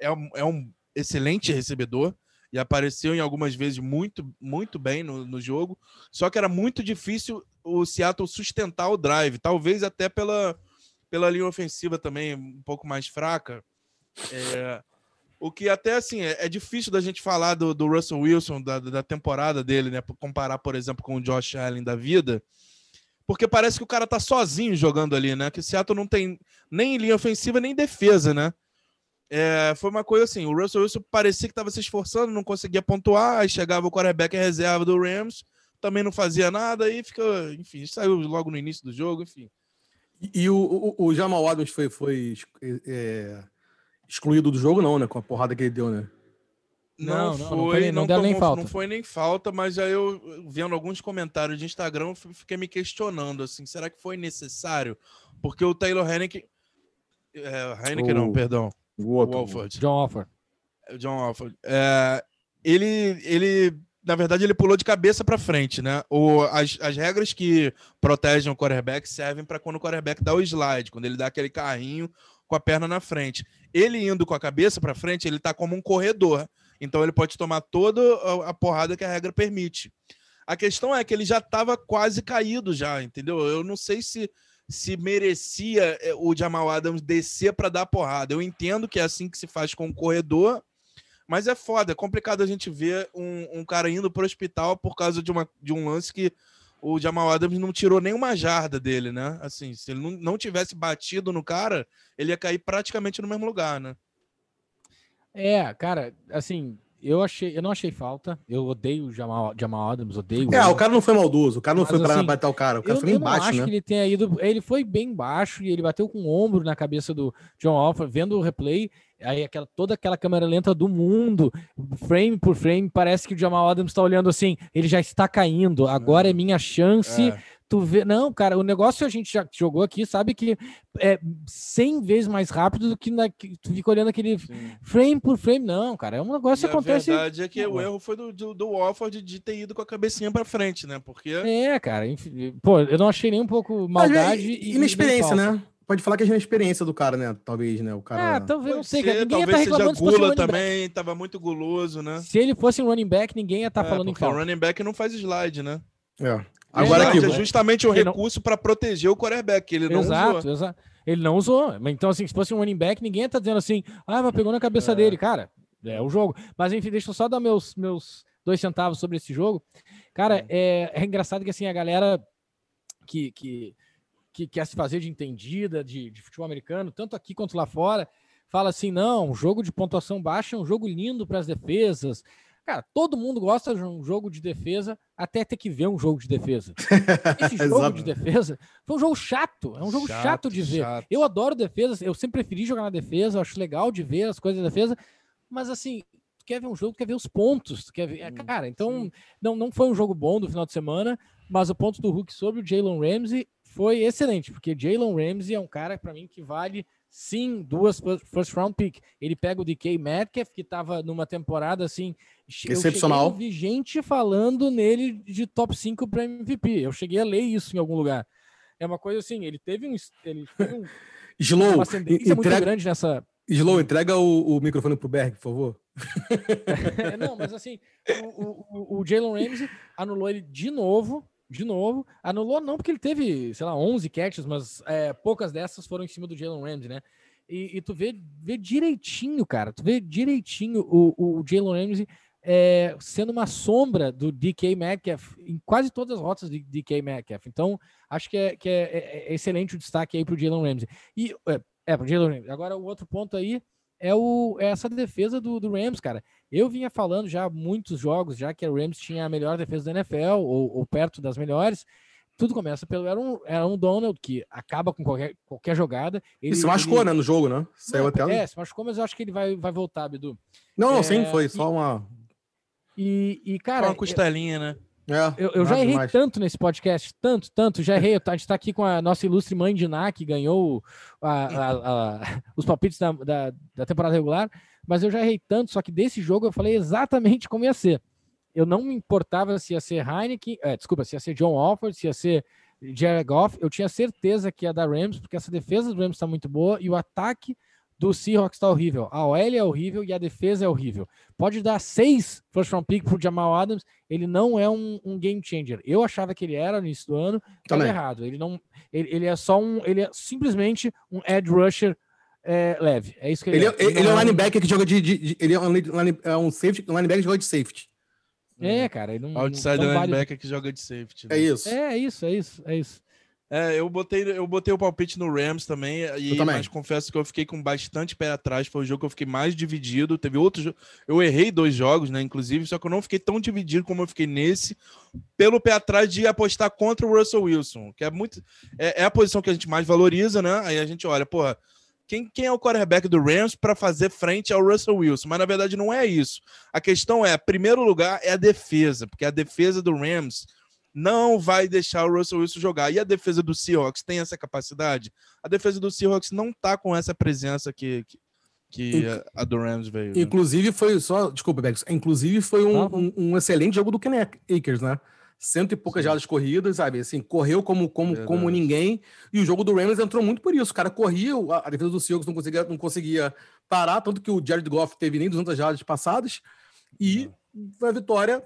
é um, é um excelente recebedor e apareceu em algumas vezes muito, muito bem no, no jogo. Só que era muito difícil o Seattle sustentar o drive, talvez até pela, pela linha ofensiva também um pouco mais fraca. É, o que até assim é, é difícil da gente falar do, do Russell Wilson, da, da temporada dele, né? Comparar, por exemplo, com o Josh Allen da vida. Porque parece que o cara tá sozinho jogando ali, né? Que Seattle não tem nem linha ofensiva nem defesa, né? É, foi uma coisa assim, o Russell Wilson parecia que estava se esforçando, não conseguia pontuar, aí chegava o quarterback em reserva do Rams, também não fazia nada, e fica, enfim, saiu logo no início do jogo, enfim. E, e o, o, o, Jamal Adams foi, foi é, excluído do jogo, não, né? Com a porrada que ele deu, né? Não, não, foi, não, foi, não, não tomou, nem falta. Não foi nem falta, mas aí eu, vendo alguns comentários de Instagram, fiquei me questionando, assim, será que foi necessário? Porque o Taylor Heineken... É, Heineken não, perdão. O outro. Walford. John Alford. É, John Alford. É, ele, ele, na verdade, ele pulou de cabeça para frente, né? O, as, as regras que protegem o quarterback servem para quando o quarterback dá o slide, quando ele dá aquele carrinho com a perna na frente. Ele indo com a cabeça para frente, ele tá como um corredor. Então ele pode tomar toda a porrada que a regra permite. A questão é que ele já estava quase caído já, entendeu? Eu não sei se se merecia eh, o Jamal Adams descer para dar porrada. Eu entendo que é assim que se faz com o corredor, mas é foda, é complicado a gente ver um, um cara indo para o hospital por causa de, uma, de um lance que o Jamal Adams não tirou nenhuma jarda dele, né? Assim, se ele não, tivesse batido no cara, ele ia cair praticamente no mesmo lugar, né? É, cara, assim, eu achei, eu não achei falta. Eu odeio o Jamal, Jamal Adams, odeio. É, o cara não foi maldoso, o cara não Mas, foi pra assim, bater o cara, o cara eu, foi bem baixo, acho né? que ele tenha ido, ele foi bem baixo e ele bateu com o ombro na cabeça do John Alfa, vendo o replay, aí aquela toda aquela câmera lenta do mundo, frame por frame, parece que o Jamal Adams está olhando assim, ele já está caindo, agora é minha chance. É tu vê. Não, cara, o negócio a gente já jogou aqui, sabe que é 100 vezes mais rápido do que, na, que tu fica olhando aquele Sim. frame por frame. Não, cara, é um negócio que acontece. A verdade é que o erro foi do, do, do Wofford de ter ido com a cabecinha pra frente, né? Porque. É, cara, enfim, pô, eu não achei nem um pouco maldade. e inexperiência, né? Pode falar que é a experiência do cara, né? Talvez, né? O cara. Ah, talvez, não sei. Ser, ninguém talvez ia tá seja gula também, back. tava muito guloso, né? Se ele fosse um running back, ninguém ia estar tá é, falando em falta. O running back não faz slide, né? É. Agora aqui, é justamente um recurso não... para proteger o quarterback, ele não exato, usou. Exato. Ele não usou. Então, assim, se fosse um running back, ninguém tá dizendo assim, ah, mas pegou na cabeça é. dele. Cara, é o jogo. Mas, enfim, deixa eu só dar meus, meus dois centavos sobre esse jogo. Cara, é, é engraçado que, assim, a galera que, que, que quer se fazer de entendida de, de futebol americano, tanto aqui quanto lá fora, fala assim, não, um jogo de pontuação baixa é um jogo lindo para as defesas, Cara, todo mundo gosta de um jogo de defesa até ter que ver um jogo de defesa. (laughs) Esse jogo de defesa foi um jogo chato. É um jogo chato, chato de ver. Chato. Eu adoro defesa. Eu sempre preferi jogar na defesa. Eu acho legal de ver as coisas da defesa. Mas assim, tu quer ver um jogo, tu quer ver os pontos. Tu quer ver... É, cara, então não, não foi um jogo bom do final de semana. Mas o ponto do Hulk sobre o Jalen Ramsey foi excelente. Porque Jalen Ramsey é um cara, para mim, que vale Sim, duas first round pick. Ele pega o DK Metcalf, que estava numa temporada assim. Excepcional. Eu vi gente falando nele de top 5 para MVP. Eu cheguei a ler isso em algum lugar. É uma coisa assim, ele teve um. Ele teve um (laughs) Slow, uma ascendência entrega, muito grande nessa. Slow, entrega o, o microfone pro Berg, por favor. (laughs) não, mas assim, o, o, o Jalen Ramsey anulou ele de novo, de novo. Anulou não porque ele teve, sei lá, 11 catches, mas é, poucas dessas foram em cima do Jalen Ramsey, né? E, e, tu vê, vê direitinho, cara, tu vê direitinho o, o Jalen Ramsey é, sendo uma sombra do DK Metcalf em quase todas as rotas de DK Metcalf. Então, acho que é, que é, é, é excelente o destaque aí para o Jalen Ramsey. E, é, é para o Jalen Ramsey. Agora, o outro ponto aí é, o, é essa defesa do, do Rams, cara. Eu vinha falando já há muitos jogos, já que a Rams tinha a melhor defesa da NFL, ou, ou perto das melhores. Tudo começa pelo Aaron, Aaron Donald, que acaba com qualquer, qualquer jogada. Ele, e se machucou, ele... né, no jogo, né? Saiu até... É, se machucou, mas eu acho que ele vai, vai voltar, Bidu. Não, não, é, sim, foi só uma... E, e cara... Uma costelinha, né? É, eu, eu já errei demais. tanto nesse podcast, tanto, tanto, já errei. A gente tá aqui com a nossa ilustre mãe de Ná, que ganhou a, a, a, (laughs) os palpites da, da, da, temporada regular, mas eu já errei tanto, só que desse jogo eu falei exatamente como ia ser. Eu não me importava se ia ser Heineken, é, desculpa, se ia ser John Alford, se ia ser Jared Goff, eu tinha certeza que ia dar Rams, porque essa defesa do Rams está muito boa e o ataque do Seahawks está horrível. A OL é horrível e a defesa é horrível. Pode dar seis first round pick pro Jamal Adams, ele não é um, um game changer. Eu achava que ele era no início do ano, tá errado. Ele não, ele, ele, é só um, ele é simplesmente um edge rusher é, leve. É isso que ele, ele é. Ele, ele é um é linebacker que joga de, de, de, ele é um, é um safety, um linebacker que joga de safety. É, cara, ele não. Outside não linebacker vale... que joga de safety. Né? É isso. É, é isso, é isso, é isso. É, eu botei, eu botei o palpite no Rams também, e, também. mas confesso que eu fiquei com bastante pé atrás. Foi o jogo que eu fiquei mais dividido. Teve outros. Eu errei dois jogos, né? Inclusive, só que eu não fiquei tão dividido como eu fiquei nesse, pelo pé atrás de apostar contra o Russell Wilson, que é muito. É, é a posição que a gente mais valoriza, né? Aí a gente olha, porra. Quem, quem é o quarterback do Rams para fazer frente ao Russell Wilson? Mas na verdade não é isso. A questão é, primeiro lugar, é a defesa, porque a defesa do Rams não vai deixar o Russell Wilson jogar. E a defesa do Seahawks tem essa capacidade? A defesa do Seahawks não tá com essa presença que, que, que a, a do Rams veio. Né? Inclusive foi só, desculpa, Bex, inclusive foi um, um, um, excelente jogo do Kenny Akers, né? Cento e poucas jardas corridas, sabe? Assim, correu como, como, como ninguém. E o jogo do Rams entrou muito por isso. O cara corria, a, defesa do Seahawks não conseguia, não conseguia parar, tanto que o Jared Goff teve nem 200 jardas passadas. E foi a vitória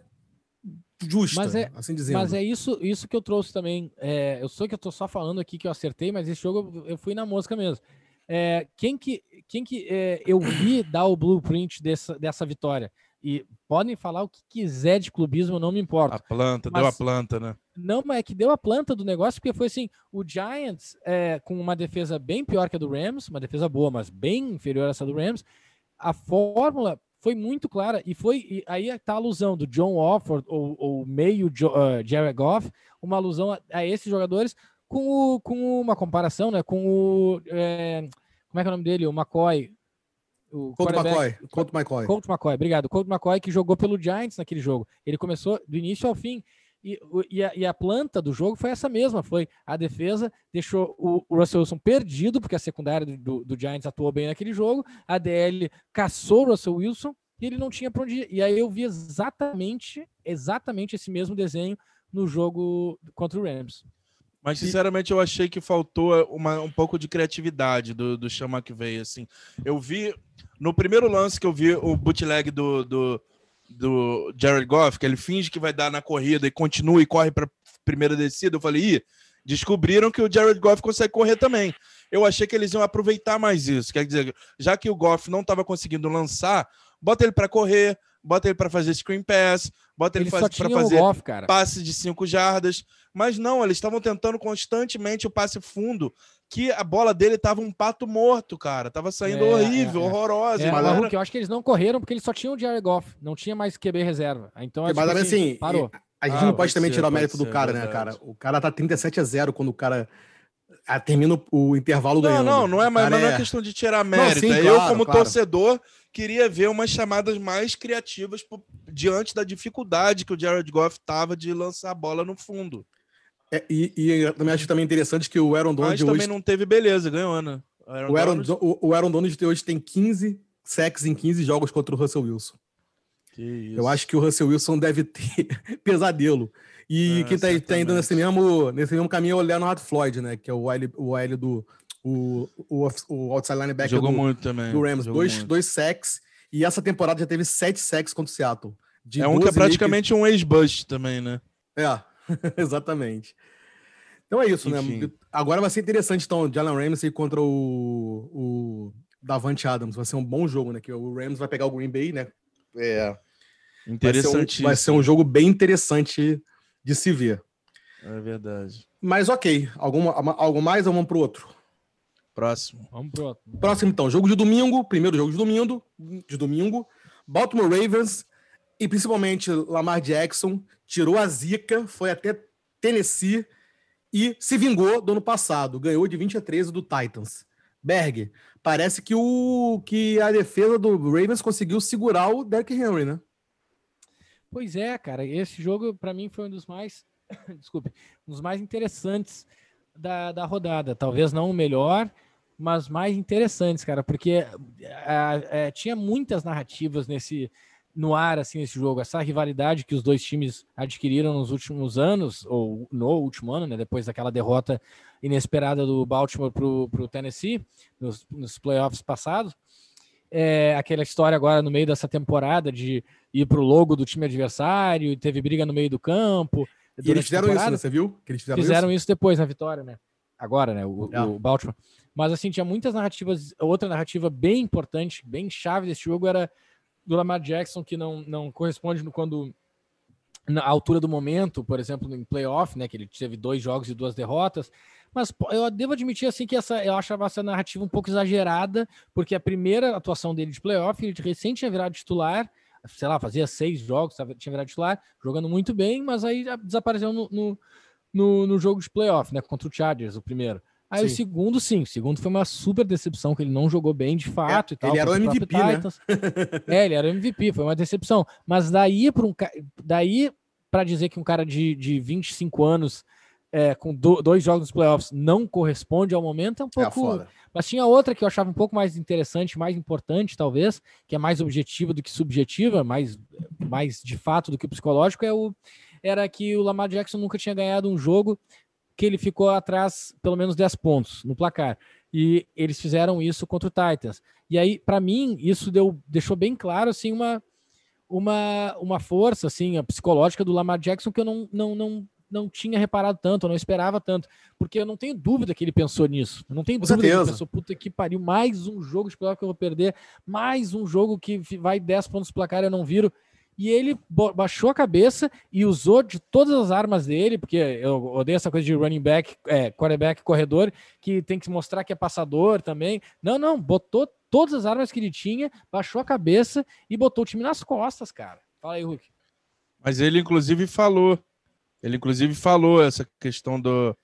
justa, mas é, assim dizendo. Mas é isso, isso que eu trouxe também. É, eu sei que eu tô só falando aqui que eu acertei, mas esse jogo eu fui na mosca mesmo. É, quem que, quem que é, eu vi dar o blueprint dessa, dessa vitória? E podem falar o que quiser de clubismo, não me importa. A planta, mas, deu a planta, né? Não, mas é que deu a planta do negócio, porque foi assim: o Giants, é, com uma defesa bem pior que a do Rams, uma defesa boa, mas bem inferior a essa do Rams, a fórmula foi muito clara. E foi e aí está a alusão do John Offord ou, ou meio uh, Jared Goff, uma alusão a, a, esses jogadores com, o, com uma comparação, né? Com o. É, como é que é o nome dele? O McCoy. O Colt McCoy. Colt McCoy. Colt McCoy, obrigado. Colt McCoy que jogou pelo Giants naquele jogo. Ele começou do início ao fim. E, e, a, e, a, planta do jogo foi essa mesma, foi a defesa deixou o, o Russell Wilson perdido, porque a secundária do, do, Giants atuou bem naquele jogo, a DL caçou o Russell Wilson e ele não tinha para onde ir. E aí eu vi exatamente, exatamente esse mesmo desenho no jogo contra o Rams. Mas, sinceramente, eu achei que faltou uma, um pouco de criatividade do, do Sean McVay, assim. Eu vi, no primeiro lance que eu vi o bootleg do, do do Jared Goff, que ele finge que vai dar na corrida e continua e corre para primeira descida, eu falei, ih, descobriram que o Jared Goff consegue correr também. Eu achei que eles iam aproveitar mais isso. Quer dizer, já que o Goff não estava conseguindo lançar, bota ele para correr, bota ele para fazer screen pass, bota ele, ele para fazer passe de cinco jardas. Mas não, eles estavam tentando constantemente o passe fundo, que a bola dele tava um pato morto, cara. Tava saindo é, horrível, é, é. horrorosa. É, mas eu acho que eles não correram porque eles só tinham o Jared Goff, não tinha mais QB reserva. Então, mas tipo, assim, parou. A gente ah, não pode, pode também ser, tirar o mérito ser, do cara, né, cara? O cara tá 37 a 0 quando o cara ah, termina o intervalo não, ganhando. Não, não é, mas, não é questão de tirar mérito. Não, sim, é claro, eu, como claro. torcedor, queria ver umas chamadas mais criativas por, diante da dificuldade que o Jared Goff tava de lançar a bola no fundo. É, e, e eu também acho também interessante que o Aaron Donald Mas também não teve beleza, ganhou, né? O Aaron, o Aaron, Donald... o, o Aaron Donald hoje tem 15 sacks em 15 jogos contra o Russell Wilson. Eu acho que o Russell Wilson deve ter (laughs) pesadelo. E ah, quem tá, tá, indo nesse mesmo, nesse mesmo caminho é o Leonard Floyd, né? Que é o L, o L do, O, o, o outside linebacker Jogou do, muito também. do Rams. jogou Dois, muito. dois sacks. E essa temporada já teve sete sacks contra o Seattle. De É um que é 12 praticamente um ex-bust também, né? É, (laughs) exatamente. Então é isso, Enfim. né? Agora vai ser interessante, então, Jalen Ramsey contra o, o Davante Adams. Vai ser um bom jogo, né? Que o Rams vai pegar o Green Bay, né? É. Vai ser, um, Interessantíssimo. vai ser um jogo bem interessante de se ver. É verdade. Mas ok, alguma, algo mais ou vamos pro outro? Próximo. Vamos pro outro. Próximo, então, jogo de domingo, primeiro jogo de domingo, de domingo, Baltimore Ravens e principalmente Lamar Jackson tirou a zica, foi até Tennessee e se vingou do ano passado, ganhou de 20 a 13 do Titans. Berg, parece que o que a defesa do Ravens conseguiu segurar o Derrick Henry, né? Pois é, cara, esse jogo para mim foi um dos mais, (coughs) desculpe, um dos mais interessantes da, da rodada. Talvez não o melhor, mas mais interessantes, cara, porque a, a, tinha muitas narrativas nesse no ar assim nesse jogo, essa rivalidade que os dois times adquiriram nos últimos anos ou no último ano, né, depois daquela derrota inesperada do Baltimore para o Tennessee nos, nos playoffs passados. É, aquela história agora no meio dessa temporada de ir pro logo do time adversário, teve briga no meio do campo. E eles fizeram isso, né? Você viu? Que eles fizeram, fizeram isso? isso? depois na vitória, né? Agora, né? O, é. o, Baltimore. Mas assim, tinha muitas narrativas. Outra narrativa bem importante, bem chave desse jogo era do Lamar Jackson, que não, não corresponde quando. Na altura do momento, por exemplo, em playoff, né? Que ele teve dois jogos e duas derrotas. Mas eu devo admitir assim que essa eu achava essa narrativa um pouco exagerada, porque a primeira atuação dele de playoff, ele recém tinha virado titular, sei lá, fazia seis jogos, tinha virado titular, jogando muito bem, mas aí desapareceu no, no, no, no jogo de playoff, né? Contra o Chargers, o primeiro. Aí sim. o segundo, sim, o segundo foi uma super decepção, que ele não jogou bem de fato é, e tal. Ele era o MVP, né? é, ele era o MVP, foi uma decepção. Mas daí para um daí para dizer que um cara de, de 25 anos é, com do, dois jogos nos playoffs não corresponde ao momento, é um pouco. É Mas tinha outra que eu achava um pouco mais interessante, mais importante, talvez, que é mais objetiva do que subjetiva, mais, mais de fato do que psicológico, é o, era que o Lamar Jackson nunca tinha ganhado um jogo que ele ficou atrás pelo menos 10 pontos no placar. E eles fizeram isso contra o Titans. E aí, para mim, isso deu, deixou bem claro assim, uma, uma, uma força assim, a psicológica do Lamar Jackson que eu não, não, não não tinha reparado tanto, eu não esperava tanto, porque eu não tenho dúvida que ele pensou nisso. Eu não tenho Com dúvida certeza. que ele pensou, puta que pariu, mais um jogo de que eu vou perder, mais um jogo que vai 10 pontos no placar eu não viro. E ele baixou a cabeça e usou de todas as armas dele, porque eu odeio essa coisa de running back, é, quarterback, corredor, que tem que mostrar que é passador também. Não, não, botou todas as armas que ele tinha, baixou a cabeça e botou o time nas costas, cara. Fala aí, Hulk. Mas ele, inclusive, falou ele, inclusive, falou essa questão do.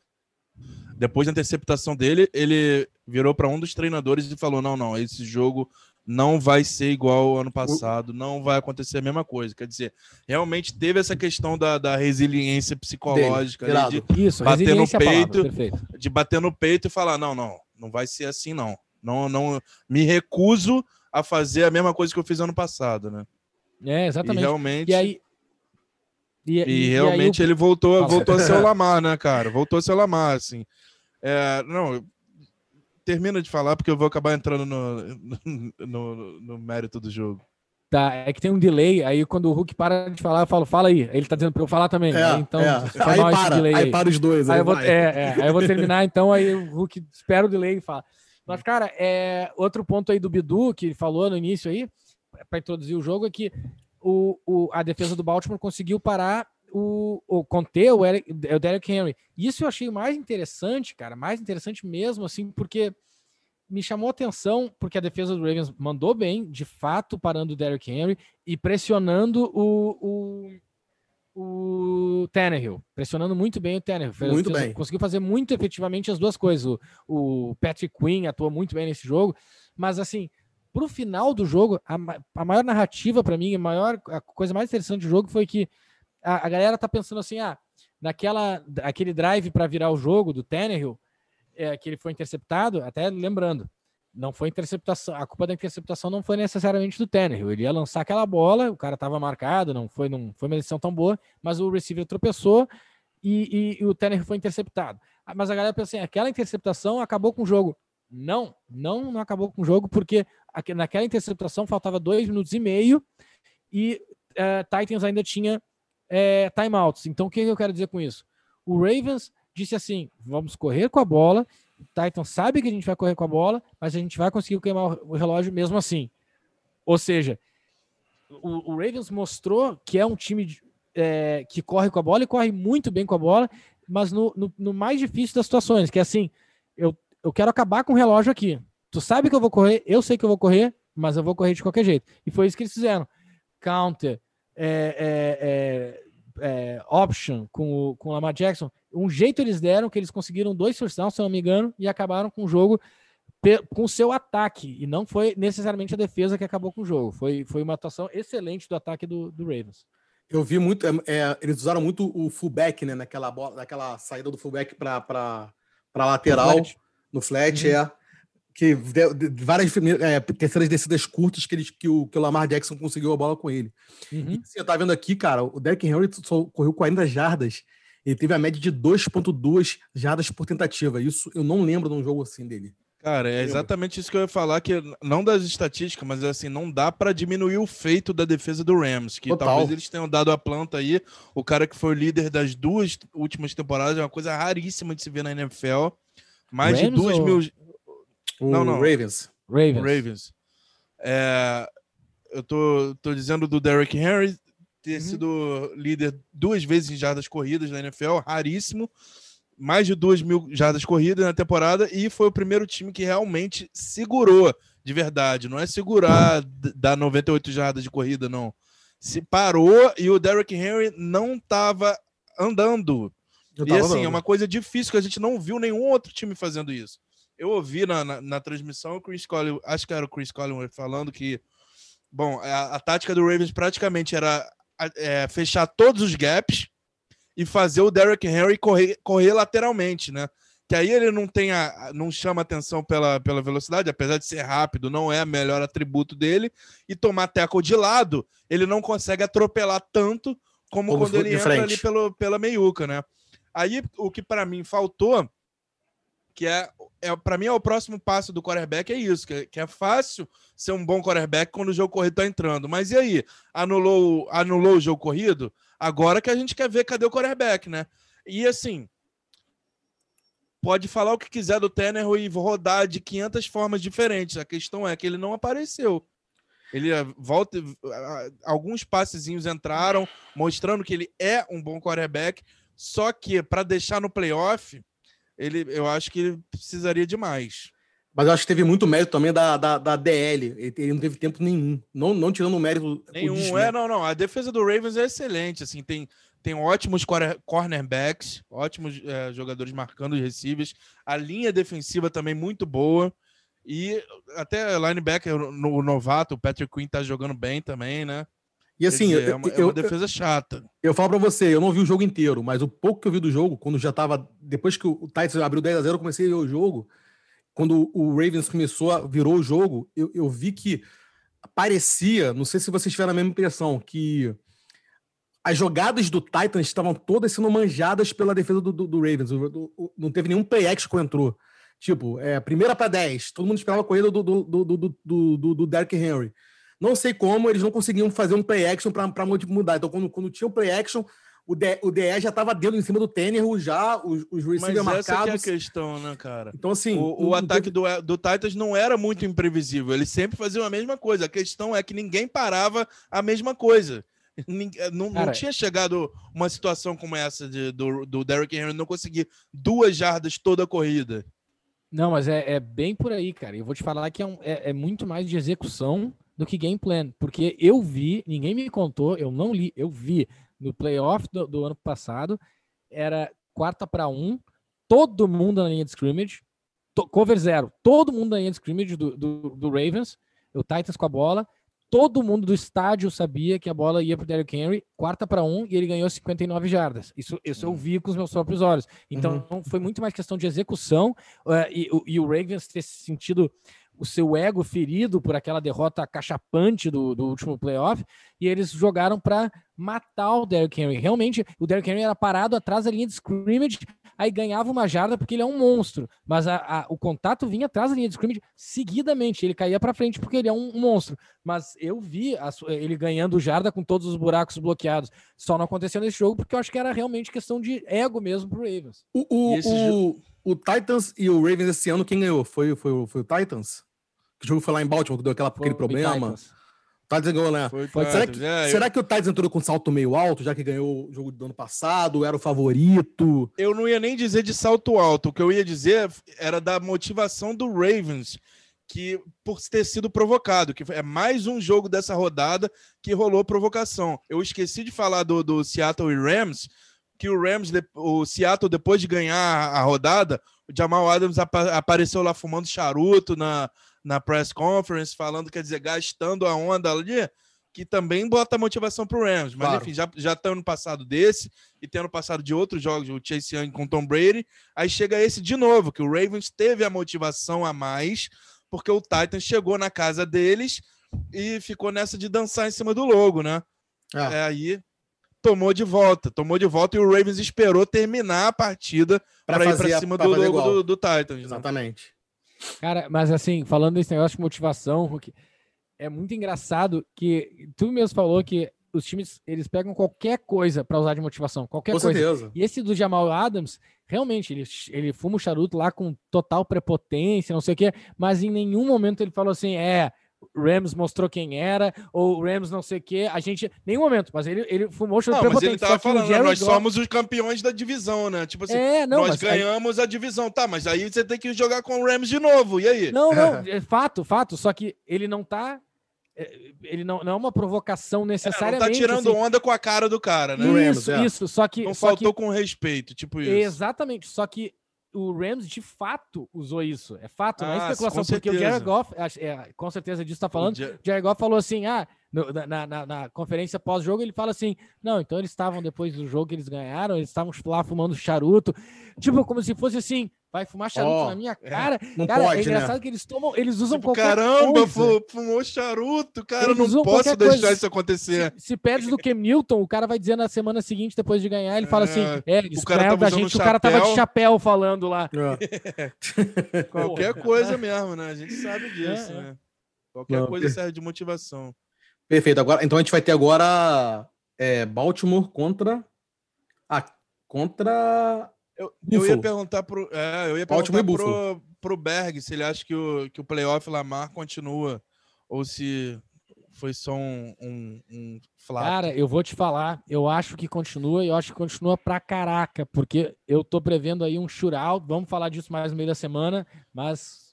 Depois da interceptação dele, ele virou para um dos treinadores e falou: não, não, esse jogo não vai ser igual ao ano passado, não vai acontecer a mesma coisa. Quer dizer, realmente teve essa questão da, da resiliência psicológica dele, de Isso, bater no é peito, palavra, de bater no peito e falar: não, não, não vai ser assim, não. Não, não me recuso a fazer a mesma coisa que eu fiz ano passado, né? É, E exatamente. realmente. E aí. E, E, e- e aí realmente o- ele voltou, voltou a ser o (laughs) Lamar, né, cara? Voltou a ser o Lamar, assim. É, não, termina de falar porque eu vou acabar entrando no, no, no- mérito do jogo. Tá, é que tem um delay, aí quando o Hulk para de falar, eu falo, fala aí. Aí Ele tá dizendo pra eu falar também. É, aí, então, é. Aí para, delay aí para os dois. Aí Aí eu vou, é, é, aí eu vou terminar, então, aí o Hulk espera o delay e fala. Mas, cara, é, outro ponto aí do Bidu, que ele falou no início aí, para introduzir o jogo, é que o, o- a defesa do Baltimore conseguiu parar o, o conter o, Eric, o Derrick Henry. Isso eu achei mais interessante, cara, mais interessante mesmo, assim, porque me chamou a atenção, porque a defesa do Ravens mandou bem, de fato, parando o Derrick Henry e pressionando o, o, o Tannehill, pressionando muito bem o Tannehill. Fez- Muito fez- bem. Conseguiu fazer muito efetivamente as duas coisas. O, o Patrick Quinn atuou muito bem nesse jogo, mas assim, pro final do jogo, a, a maior narrativa para mim, a maior a coisa mais interessante do jogo foi que a, a galera tá pensando assim, ah, naquela aquele drive para virar o jogo do Tannehill, é, que ele foi interceptado, até lembrando, não foi interceptação, a culpa da interceptação não foi necessariamente do Tannehill, ele ia lançar aquela bola, o cara estava marcado, não foi, não foi uma decisão tão boa, mas o receiver tropeçou e, e- e o Tannehill foi interceptado. Ah, Mas a galera pensa assim, aquela interceptação acabou com o jogo. Não, não, não acabou com o jogo, porque naquela interceptação faltava dois minutos e meio e uh, Titans ainda tinha é, timeouts. Então, o que eu quero dizer com isso? O Ravens disse assim: vamos correr com a bola. O Titans sabe que a gente vai correr com a bola, mas a gente vai conseguir queimar o relógio mesmo assim. Ou seja, o, o Ravens mostrou que é um time de, é, que corre com a bola e corre muito bem com a bola, mas no, no, no mais difícil das situações, que é assim: eu, eu quero acabar com o relógio aqui. Tu sabe que eu vou correr, eu sei que eu vou correr, mas eu vou correr de qualquer jeito. E foi isso que eles fizeram. Counter, é, é, é, é, option com o, com o Lamar Jackson, um jeito eles deram que eles conseguiram dois touchdowns, se eu não me engano, e acabaram com o jogo com o seu ataque. E não foi necessariamente a defesa que acabou com o jogo. Foi, foi uma atuação excelente do ataque do, do Ravens. Eu vi muito, é, é eles usaram muito o fullback, né? Naquela, bola, naquela saída do fullback para lateral, no flat, no flat uhum. é que várias é, terceiras descidas curtas que, eles, que, o, que o Lamar Jackson conseguiu a bola com ele. Uhum. E, assim, eu tava vendo aqui, cara, o Derrick Henry só correu 40 jardas. Ele teve a média de 2,2 jardas por tentativa. Isso eu não lembro de um jogo assim dele. Cara, é exatamente isso que eu ia falar, que não das estatísticas, mas assim, não dá para diminuir o feito da defesa do Rams, que Total. talvez eles tenham dado a planta aí, o cara que foi o líder das duas últimas temporadas, é uma coisa raríssima de se ver na NFL. Mais Rams de duas ou... mil. O não, não. Ravens. Ravens. Ravens. É, eu tô, tô dizendo do Derrick Henry ter uhum. sido líder duas vezes em jardas corridas na NFL, raríssimo. Mais de duas mil jardas corridas na temporada e foi o primeiro time que realmente segurou de verdade. Não é segurar da 98 jardas de corrida, não. Se parou e o Derrick Henry não estava andando. e assim, andando. é uma coisa difícil que a gente não viu nenhum outro time fazendo isso eu ouvi na, na, na, transmissão o Chris Collins, acho que era o Chris Collins falando que, bom, a, a tática do Ravens praticamente era é, fechar todos os gaps e fazer o Derrick Henry correr, correr lateralmente, né? Que aí ele não tem a, não chama atenção pela, pela velocidade, apesar de ser rápido, não é o melhor atributo dele, e tomar tackle de lado, ele não consegue atropelar tanto como, como quando ele entra frente. ali pelo, pela meiuca, né? Aí o que para mim faltou que é, é para mim é o próximo passo do quarterback é isso, que, que, é fácil ser um bom quarterback quando o jogo corrido tá entrando. Mas e aí? Anulou, anulou o jogo corrido? Agora que a gente quer ver cadê o quarterback, né? E assim, pode falar o que quiser do Tanner e rodar de 500 formas diferentes. A questão é que ele não apareceu. Ele eh, volta, alguns passezinhos entraram, mostrando que ele é um bom quarterback, só que para deixar no playoff, ele, eu acho que ele precisaria de mais. Mas eu acho que teve muito mérito também da, da, da DL. Ele, ele, não teve tempo nenhum. Não, não tirando o mérito. Nenhum. O é, não, não. A defesa do Ravens é excelente. Assim, tem, tem ótimos cornerbacks, ótimos é, jogadores marcando os receivers. A linha defensiva também muito boa. E até linebacker, no, novato, o Patrick Quinn tá jogando bem também, né? E assim, dizer, eu, é, uma, é uma defesa chata. Eu falo para você, eu não vi o jogo inteiro, mas o pouco que eu vi do jogo, quando já tava. Depois que o Titans abriu 10 a 0 eu comecei a ver o jogo. Quando o Ravens começou, a, virou o jogo, eu, eu vi que parecia, não sei se vocês tiveram a mesma impressão, que as jogadas do Titans estavam todas sendo manjadas pela defesa do, do, do Ravens. O, do, não teve nenhum play action que entrou. Tipo, é, primeira para 10, todo mundo esperava a corrida do, do, do, do, do, do Derrick Henry. Não sei como eles não conseguiam fazer um play action para mudar. Então, quando, quando tinha o play action, o, DE, o DE já estava dentro em cima do Tanner, já, os, os receivers Mas essa é a questão, né, cara? Então, assim. O, o ataque do, do Titans não era muito imprevisível. Eles sempre faziam a mesma coisa. A questão é que ninguém parava a mesma coisa. Não, não tinha chegado uma situação como essa de, do, do Derrick Henry não conseguir duas jardas toda a corrida. Não, mas é, é bem por aí, cara. Eu vou te falar que é, um, é, é muito mais de execução do que game plan, porque eu vi, ninguém me contou, eu não li, eu vi no playoff do, do ano passado, era quarta para um, todo mundo na linha de scrimmage, to, cover zero, todo mundo na linha de scrimmage do, do, do, Ravens, o Titans com a bola, todo mundo do estádio sabia que a bola ia para o Derrick Henry, quarta para um, e ele ganhou 59 jardas. Isso, isso eu vi com os meus próprios olhos. Então, uhum. foi muito mais questão de execução uh, e, e, o Ravens ter sentido o seu ego ferido por aquela derrota cachapante do, do último playoff, e eles jogaram para matar o Derrick Henry. Realmente, o Derrick Henry era parado atrás da linha de scrimmage, aí ganhava uma jarda porque ele é um monstro, mas a, a, o contato vinha atrás da linha de scrimmage seguidamente, ele caía para frente porque ele é um, um monstro. Mas eu vi a, ele ganhando jarda com todos os buracos bloqueados. Só não aconteceu nesse jogo porque eu acho que era realmente questão de ego mesmo pro Ravens. O, o, o, o Titans e o Ravens esse ano, quem ganhou? Foi, foi, foi o Titans? Que jogo foi lá em Baltimore, que deu aquela, aquele problema? Titans. Titans ganhou, né? Foi, foi, será, que, é, será eu... que o Titans entrou com um salto meio alto, já que ganhou o jogo do ano passado, era o favorito? Eu não ia nem dizer de salto alto, o que eu ia dizer era da motivação do Ravens, que por ter sido provocado, que é mais um jogo dessa rodada que rolou provocação. Eu esqueci de falar do, do Seattle e Rams, que o Rams, o Seattle, depois de ganhar a rodada, o Jamal Adams ap apareceu lá fumando charuto na, na press conference, falando, quer dizer, gastando a onda ali, que também bota motivação para o Rams. Mas claro. enfim, já, já tá ano passado desse e tendo passado de outros jogos, o Chase Young com Tom Brady, aí chega esse de novo, que o Ravens teve a motivação a mais, porque o Titans chegou na casa deles e ficou nessa de dançar em cima do logo, né? Ah. É aí tomou de volta, tomou de volta e o Ravens esperou terminar a partida para ir para cima do logo do, do, Titans. Né? Cara, mas assim, falando desse negócio de motivação, Hulk, é muito engraçado que tu mesmo falou que os times eles pegam qualquer coisa para usar de motivação, qualquer com coisa. Certeza. E esse do Jamal Adams, realmente, ele, ele fuma o charuto lá com total prepotência, não sei o quê, mas em nenhum momento ele falou assim: é, Rams mostrou quem era, ou Rams não sei o quê. A gente, nenhum momento, mas ele, ele fumou não, mas ele tava falando, né, nós Goff... somos os campeões da divisão, né? Tipo assim, é, não, nós ganhamos aí... a divisão, tá, mas aí você tem que jogar com o Rams de novo, e aí? Não, não, (laughs) é fato, fato, só que ele não tá é, ele não, não é uma provocação necessariamente. É, não tá tirando assim. onda com a cara do cara, né? Isso, Rams, é. isso, só que... Não só faltou que... com respeito, tipo isso. Exatamente, só que o Rams de fato usou isso. É fato, não é ah, especulação, porque o Jared Goff, é, com certeza disso está falando. O Jared Goff falou assim: ah, no, na, na, na, conferência pós-jogo, ele fala assim: não, então eles estavam depois do jogo que eles ganharam, eles estavam lá fumando charuto. Tipo, como se fosse assim: vai fumar charuto oh, na minha é. cara. É, não cara, é pode, é engraçado né? que eles tomam, eles usam tipo, qualquer caramba, coisa. fumou charuto, cara, eles não posso deixar coisa. isso acontecer. Se, se perde do Cam Newton, o cara vai dizer na semana seguinte, depois de ganhar, ele fala assim: é, eles o cara da gente, o cara tava de chapéu falando lá. É. (laughs) qualquer coisa mesmo, né? A gente sabe disso, né? Qualquer não, coisa serve de motivação. Perfeito. Agora, então a gente vai ter agora Baltimore contra. Ah, contra eu, eu ia perguntar pro, é, eu ia perguntar pro, pro Berg se ele acha que o, que o playoff Lamar continua ou se foi só um, um, um Cara, eu vou te falar, eu acho que continua e eu acho que continua pra caraca, porque eu tô prevendo aí um shootout, vamos falar disso mais no meio da semana, mas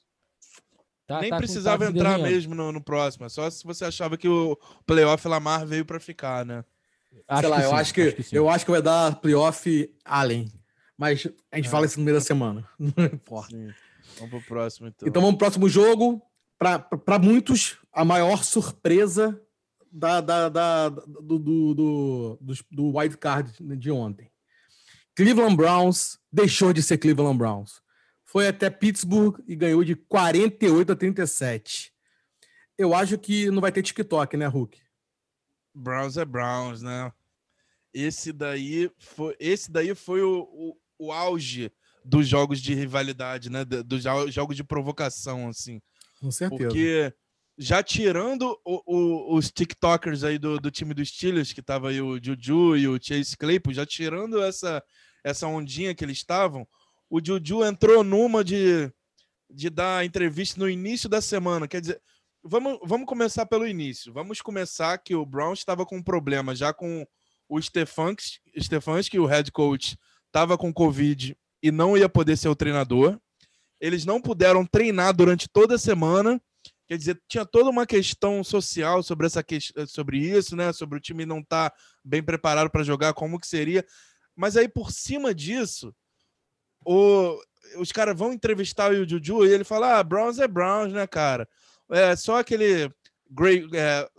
Tá, Nem tá precisava entrar mesmo no, no, próximo, é só se você achava que o playoff Lamar veio para ficar, né? Acho Sei lá, eu, sim, acho que, acho que eu acho que vai dar playoff Allen. Mas a gente é. fala isso no meio da semana. (laughs) Não importa. Sim. Vamos pro próximo, então. Então vamos pro próximo jogo. Para muitos, a maior surpresa da, da, da, do, do, do, do wild card de ontem. Cleveland Browns deixou de ser Cleveland Browns. Foi até Pittsburgh e ganhou de 48 a 37. Eu acho que não vai ter TikTok, né, Hulk? Browns é Browns, né? Esse daí foi, esse daí foi o, o, o auge dos jogos de rivalidade, né? Dos jogos de provocação, assim. Com certeza. Porque já tirando o, o, os TikTokers aí do, do time dos Steelers, que tava aí o Juju e o Chase Claypool, já tirando essa, essa ondinha que eles estavam, o Juju entrou numa de, de dar entrevista no início da semana. Quer dizer, vamos, vamos começar pelo início. Vamos começar que o Brown estava com um problema já com o Stefanski, o head coach, estava com Covid e não ia poder ser o treinador. Eles não puderam treinar durante toda a semana. Quer dizer, tinha toda uma questão social sobre essa sobre isso, né? Sobre o time não estar tá bem preparado para jogar, como que seria. Mas aí, por cima disso, o, os caras vão entrevistar o Juju e ele fala: Ah, Browns é Browns, né, cara? É só aquele é,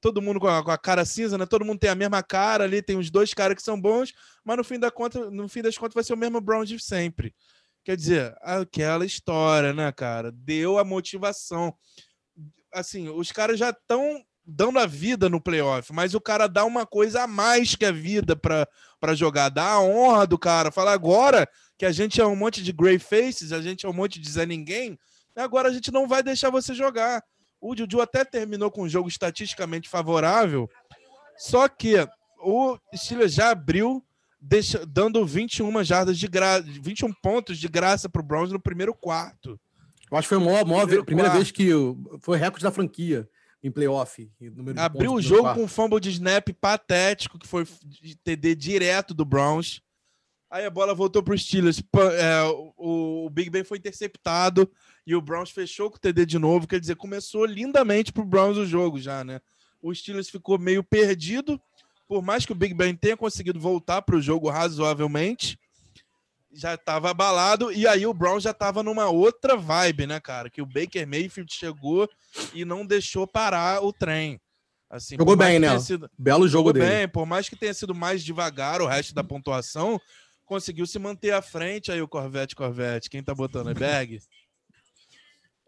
todo mundo com a, com a, cara cinza, né? Todo mundo tem a mesma cara ali, tem os dois caras que são bons, mas no fim, da conta, no fim das contas vai ser o mesmo Brown de sempre. Quer dizer, aquela história, né, cara? Deu a motivação. Assim, os caras já estão dando a vida no playoff, mas o cara dá uma coisa a mais que a vida para jogar, dá a honra do cara. Fala agora que a gente é um monte de grey faces, a gente é um monte de Zé Ninguém, agora a gente não vai deixar você jogar. O Juju até terminou com um jogo estatisticamente favorável, só que o Steelers já abriu deixa, dando 21 jardas de graça, 21 pontos de graça para o Browns no primeiro quarto. Eu acho que foi a maior, maior primeira vez que foi recorde da franquia em playoff. Abriu o jogo com um fumble de snap patético, que foi TD direto do Browns. Aí a bola voltou para os Steelers. É, o, o, Big Ben foi interceptado e o Browns fechou com o TD de novo. Quer dizer, começou lindamente para o Browns o jogo já, né? O Steelers ficou meio perdido. Por mais que o Big Ben tenha conseguido voltar para o jogo razoavelmente, já estava abalado. E aí o Browns já estava numa outra vibe, né, cara? Que o Baker Mayfield chegou e não deixou parar o trem. Assim, jogou bem, né? Sido... Belo jogo jogou dele. bem, por mais que tenha sido mais devagar o resto da pontuação, conseguiu se manter à frente. Aí o Corvette, Corvette, quem tá botando é Berg?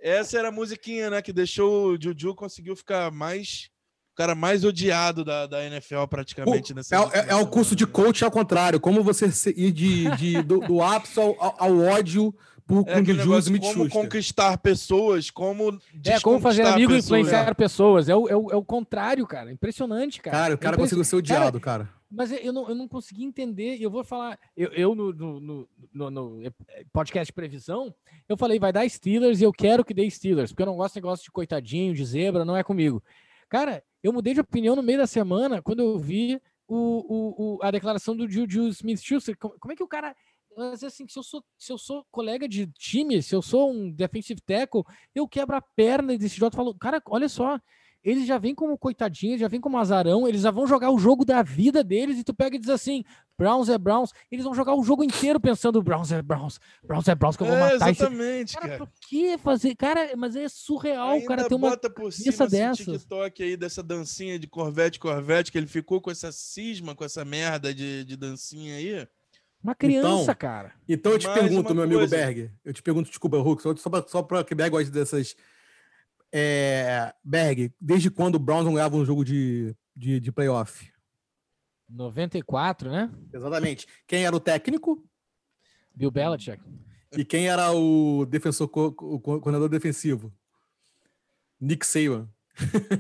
Essa era a musiquinha, né? Que deixou o Juju conseguiu ficar mais. O cara mais odiado da, da NFL praticamente o, nessa. É, é, é, o curso de coach ao contrário. Como você ir de, de, do, do ápice ao, ao ódio por é Juju e Como conquistar pessoas, como. É, como fazer amigo e influenciar pessoas. É o, é, o, é o contrário, cara. Impressionante, cara. Cara, o cara é conseguiu ser odiado, cara. cara. Mas eu não, eu não consegui entender, e eu vou falar, eu, eu no, no, no, no, podcast de previsão, eu falei, vai dar Steelers e eu quero que dê Steelers, porque eu não gosto de negócio de coitadinho, de zebra, não é comigo. Cara, eu mudei de opinião no meio da semana quando eu vi o, o, o a declaração do Juju Smith-Schuster. Como, é que o cara mas assim, se eu sou se eu sou colega de time, se eu sou um defensive tackle, eu quebro a perna desse jogo e falo, cara, olha só, eles já vêm como coitadinhos, já vêm como azarão, eles já vão jogar o jogo da vida deles e tu pega e diz assim, Browns é Browns, eles vão jogar o jogo inteiro pensando Browns é Browns, Browns é Browns que eu vou é, matar. Exatamente, esse... cara, cara. Por que fazer? Cara, mas é surreal, o cara tem uma bota por cima dessa. TikTok aí dessa dancinha de Corvette, Corvette, que ele ficou com essa cisma, com essa merda de, de dancinha aí. Uma criança, então, cara. Então eu te Mais pergunto, meu amigo Berg, eu te pergunto, desculpa, Hulk, só para só pra que Berg goste dessas é, Berg, desde quando o Browns não ganhava um jogo de, de, de playoff? 94, né? Exatamente. Quem era o técnico? Bill Belichick. E quem era o defensor, o coordenador defensivo? Nick Saban.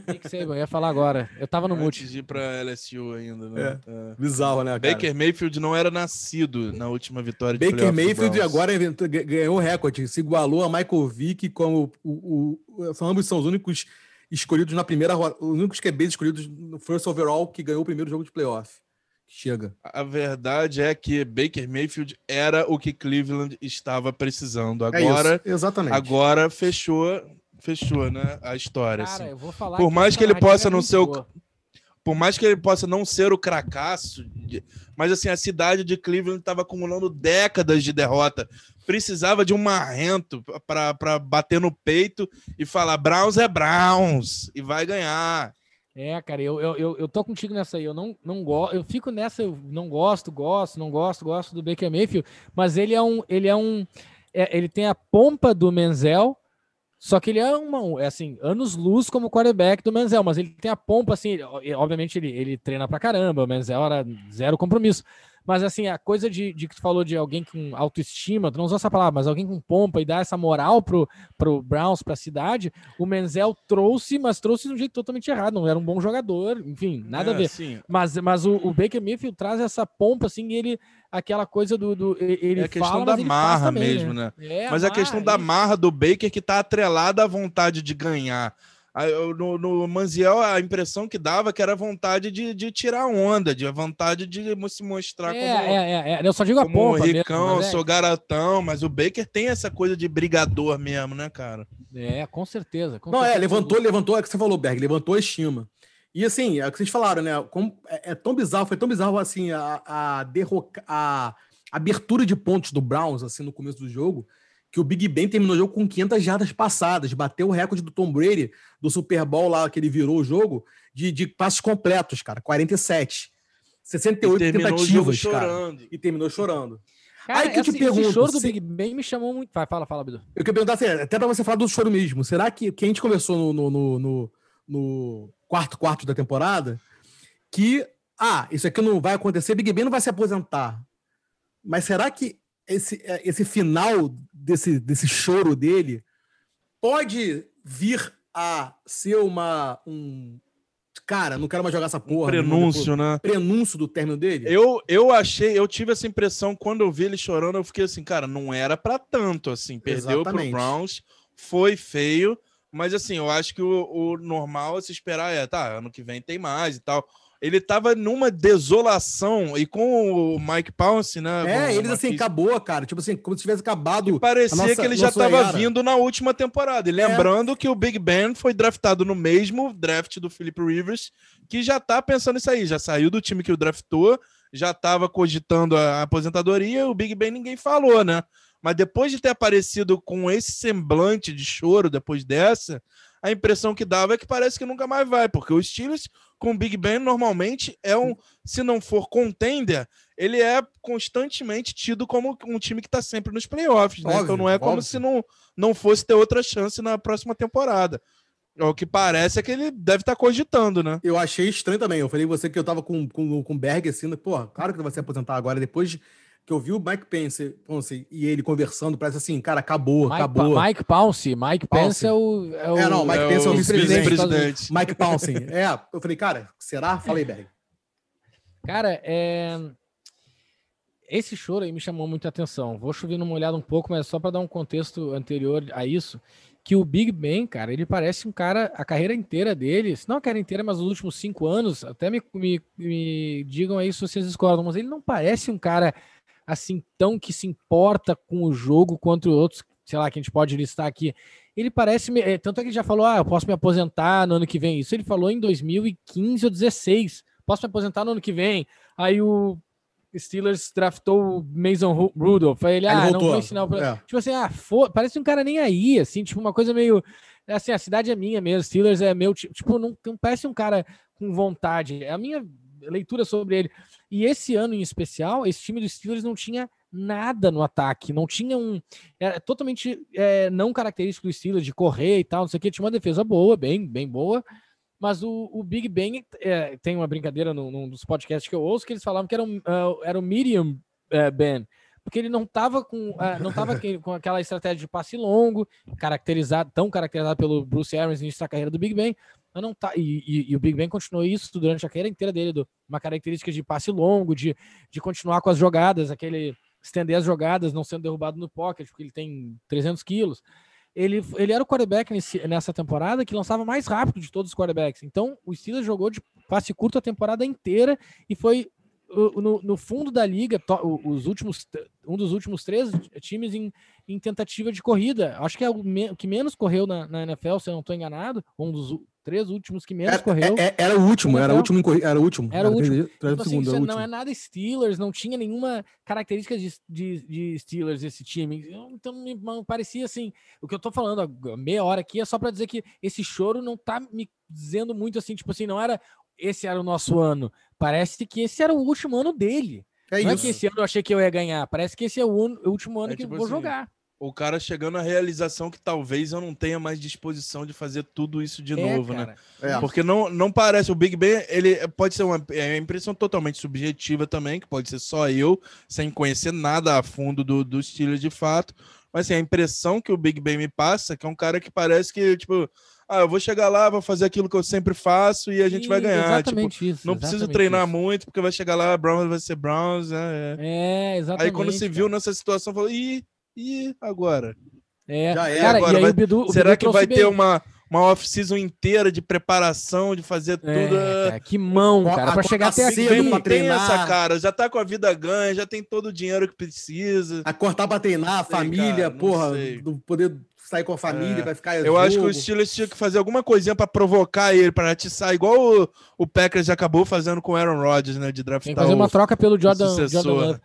Nick Saban, ia falar agora. Eu tava no mute. Antes de ir pra LSU ainda, né? É. É. Bizarro, né, cara? Baker Mayfield não era nascido na última vitória de Baker Mayfield agora ganhou o recorde, se igualou a Michael Vick como o, o, são ambos são os únicos escolhidos na primeira os únicos QBs escolhidos no first overall que ganhou o primeiro jogo de playoff. Chega. A verdade é que Baker Mayfield era o que Cleveland estava precisando. É agora, é exatamente. Agora fechou fechou, né? A história. Cara, assim. eu vou falar Por mais que ele possa é não ser o. Por mais que ele possa não ser o cracaço, mas assim, a cidade de Cleveland estava acumulando décadas de derrota. Precisava de um marrento para bater no peito e falar: Browns é Browns e vai ganhar. É, cara, eu, eu, eu, eu tô contigo nessa aí. Eu não, não gosto, eu fico nessa, eu não gosto, gosto, não gosto, gosto do Baker Mayfield, mas ele é um, ele é um, é, ele tem a pompa do Menzel, só que ele é, uma, é assim, anos luz como quarterback do Menzel, mas ele tem a pompa, assim, obviamente ele, ele treina pra caramba, o Menzel era zero compromisso. Mas assim, a coisa de, de que tu falou de alguém com autoestima, tu não usou essa palavra, mas alguém com pompa e dar essa moral pro, pro Browns, pra cidade, o Menzel trouxe, mas trouxe de um jeito totalmente errado, não era um bom jogador, enfim, nada é, a ver. Sim. Mas, mas o, o Baker Mayfield traz essa pompa, assim, e ele aquela coisa do. do ele é a questão fala, da marra também, mesmo, né? né? É, mas a, marra, questão da marra do Baker que tá atrelada à vontade de ganhar. No, no Manziel, a impressão que dava que era vontade de, de tirar onda, de vontade de se mostrar é, como. É, é, é. Eu só digo a pompa. Ricão, mesmo, é. sou garotão, mas o Baker tem essa coisa de brigador mesmo, né, cara? É, com certeza. Com Não, é, certeza. é, levantou, levantou, é o que você falou, Berg, levantou a estima. E assim, é o que vocês falaram, né? Como é, é tão bizarro, foi tão bizarro assim a, a, derroca, a abertura de pontos do Browns assim no começo do jogo, que o Big Ben terminou o jogo com 500 jardas passadas, bateu o recorde do Tom Brady do Super Bowl lá que ele virou o jogo de, de passos completos, cara, 47. 68 tentativas, cara. E terminou chorando. Cara, Aí que eu te esse, pergunto, esse choro do se- Big Ben me chamou muito. Vai, fala, fala, Bidu. Eu queria perguntar assim, até pra você falar do choro mesmo. Será que, que a gente conversou no, no, no, no- no quarto quarto da temporada que, ah, isso aqui não vai acontecer, Big Ben não vai se aposentar. Mas será que esse, é, esse final desse, desse choro dele pode vir a ser uma. Um, cara, não quero mais jogar essa Um porra. prenúncio, né? Prenúncio do término dele? Eu, eu achei, eu tive essa impressão quando eu vi ele chorando, eu fiquei assim, cara, não era pra tanto, assim, perdeu Exatamente. pro Browns, foi feio, mas assim, eu acho que o, o normal a se esperar é, tá, ano que vem tem mais e tal. Ele tava numa desolação e com o Mike Pounce, né? É, eles assim, acabou, cara. Tipo assim, como se tivesse acabado. Parecia a nossa- que ele já estava vindo na última temporada. E lembrando que o Big Ben foi draftado no mesmo draft do Philip Rivers, que já tá pensando isso aí, já saiu do time que o draftou, já estava cogitando a aposentadoria, o Big Ben ninguém falou, né? Mas depois de ter aparecido com esse semblante de choro depois dessa, a impressão que dava é que parece que nunca mais vai, porque o Steelers com o Big Ben normalmente é um, se não for contender, ele é constantemente tido como um time que está sempre nos playoffs, né? Óbvio, então não é como óbvio. se não, não fosse ter outra chance na próxima temporada. O que parece é que ele deve estar cogitando, né? Eu achei estranho também. Eu falei você que eu tava com, com, com o Berg assim, né? porra, claro que ele vai se aposentar agora. Depois de- que eu vi o Mike Pence, Pence e ele conversando, parece assim, cara, acabou, Mike, acabou. Pa- Mike Pounce. Mike Pounce. Pence é o. É, o, É, não, Mike Pence é o vice-presidente Unidos. vice-presidente. Mike Pouncing. (laughs) É, eu falei, cara, será? Falei, Berg. Cara, é... esse choro aí me chamou muita atenção. Vou chover numa olhada um pouco, mas só para dar um contexto anterior a isso, que o Big Ben, cara, ele parece um cara, a carreira inteira dele, se não a carreira inteira, mas os últimos cinco anos, até me, me, me digam aí se vocês discordam, mas ele não parece um cara assim tão que se importa com o jogo quanto outros, sei lá, que a gente pode listar aqui. Ele parece, é, tanto é que ele já falou, ah, eu posso me aposentar no ano que vem. Isso ele falou em 2015 ou 16. Posso me aposentar no ano que vem. Aí o Steelers draftou o Mason Ru- Rudolph. Aí ele, Aí ah, não voltou. vou ensinar. o- É. Tipo assim, ah, parece um cara nem aí, assim, tipo uma coisa meio. Assim, a cidade é minha mesmo, Steelers é meu. ti- Tipo, não, não parece um cara com vontade. É a minha leitura sobre ele. E esse ano em especial, esse time dos Steelers não tinha nada no ataque, não tinha um. Era totalmente é, não característico do Steelers de correr e tal, não sei o que. Tinha uma defesa boa, bem, bem boa. Mas o, o Big Ben é, tem uma brincadeira num, num dos podcasts que eu ouço que eles falavam que era um, ah, era o medium eh, Ben, porque ele não estava com, ah, não tava (laughs) com aquela estratégia de passe longo, caracterizado, tão caracterizado pelo Bruce Arians no início da carreira do Big Ben, mas não tá, e, e- e o Big Ben continuou isso durante a carreira inteira dele, do- uma característica de passe longo, de, de continuar com as jogadas, aquele estender as jogadas, não sendo derrubado no pocket, porque ele tem 300 quilos. Ele, ele era o quarterback nesse- nessa temporada que lançava mais rápido de todos os quarterbacks. Então, o Steelers jogou de passe curto a temporada inteira e foi no, no fundo da liga, os últimos, um dos últimos três times em, em tentativa de corrida. Acho que é o, me- o que menos correu na, na NFL, se eu não estou enganado. Um dos três últimos que menos correu. É- é- era o último, era o último, era o último. Era o último. 30 Então, assim, segundos, você era não é último. nada Steelers, não tinha nenhuma característica de, de, de Steelers esse time. Então me me parecia assim. O que eu tô falando meia hora aqui é só para dizer que esse choro não tá me dizendo muito assim, tipo assim, não era esse era o nosso ano. Parece que esse era o último ano dele. É não é isso. que esse ano eu achei que eu ia ganhar. Parece que esse é o, un- o último ano É que tipo eu vou assim, jogar. O cara chegando à realização que talvez eu não tenha mais disposição de fazer tudo isso de É, novo, né? cara. É. Porque não, não parece. O Big Ben, ele pode ser uma, é uma impressão totalmente subjetiva também, que pode ser só eu, sem conhecer nada a fundo do, do estilo de fato. Mas assim, a impressão que o Big Ben me passa é que é um cara que parece que, tipo, ah, eu vou chegar lá, vou fazer aquilo que eu sempre faço e a gente vai E- ganhar. Tipo, Exatamente isso. não preciso treinar isso. muito, porque vai chegar lá, Browns vai ser Browns. É, é. É, exatamente. Aí quando se viu cara. nessa situação, falou, ih, e agora? É. Já é, Cara, agora e aí vai- o Bidu, o Será Bidu que vai bem. ter uma, uma off-season inteira de preparação, de fazer tudo? É, cara, que mão, cara, pra Acordar chegar até cedo aqui. tem treinar. essa cara, já tá com a vida ganha, já tem todo o dinheiro que precisa. A cortar pra treinar, a Sei, família, cara, porra, do poder sair com a família, É. vai ficar. Eu acho que jogo. o Steelers tinha que fazer alguma coisinha pra provocar ele, pra atiçar, igual o, o Packers acabou fazendo com o Aaron Rodgers, né? De draftar Tem que fazer uma o- troca pelo Jordan. Jordan Love.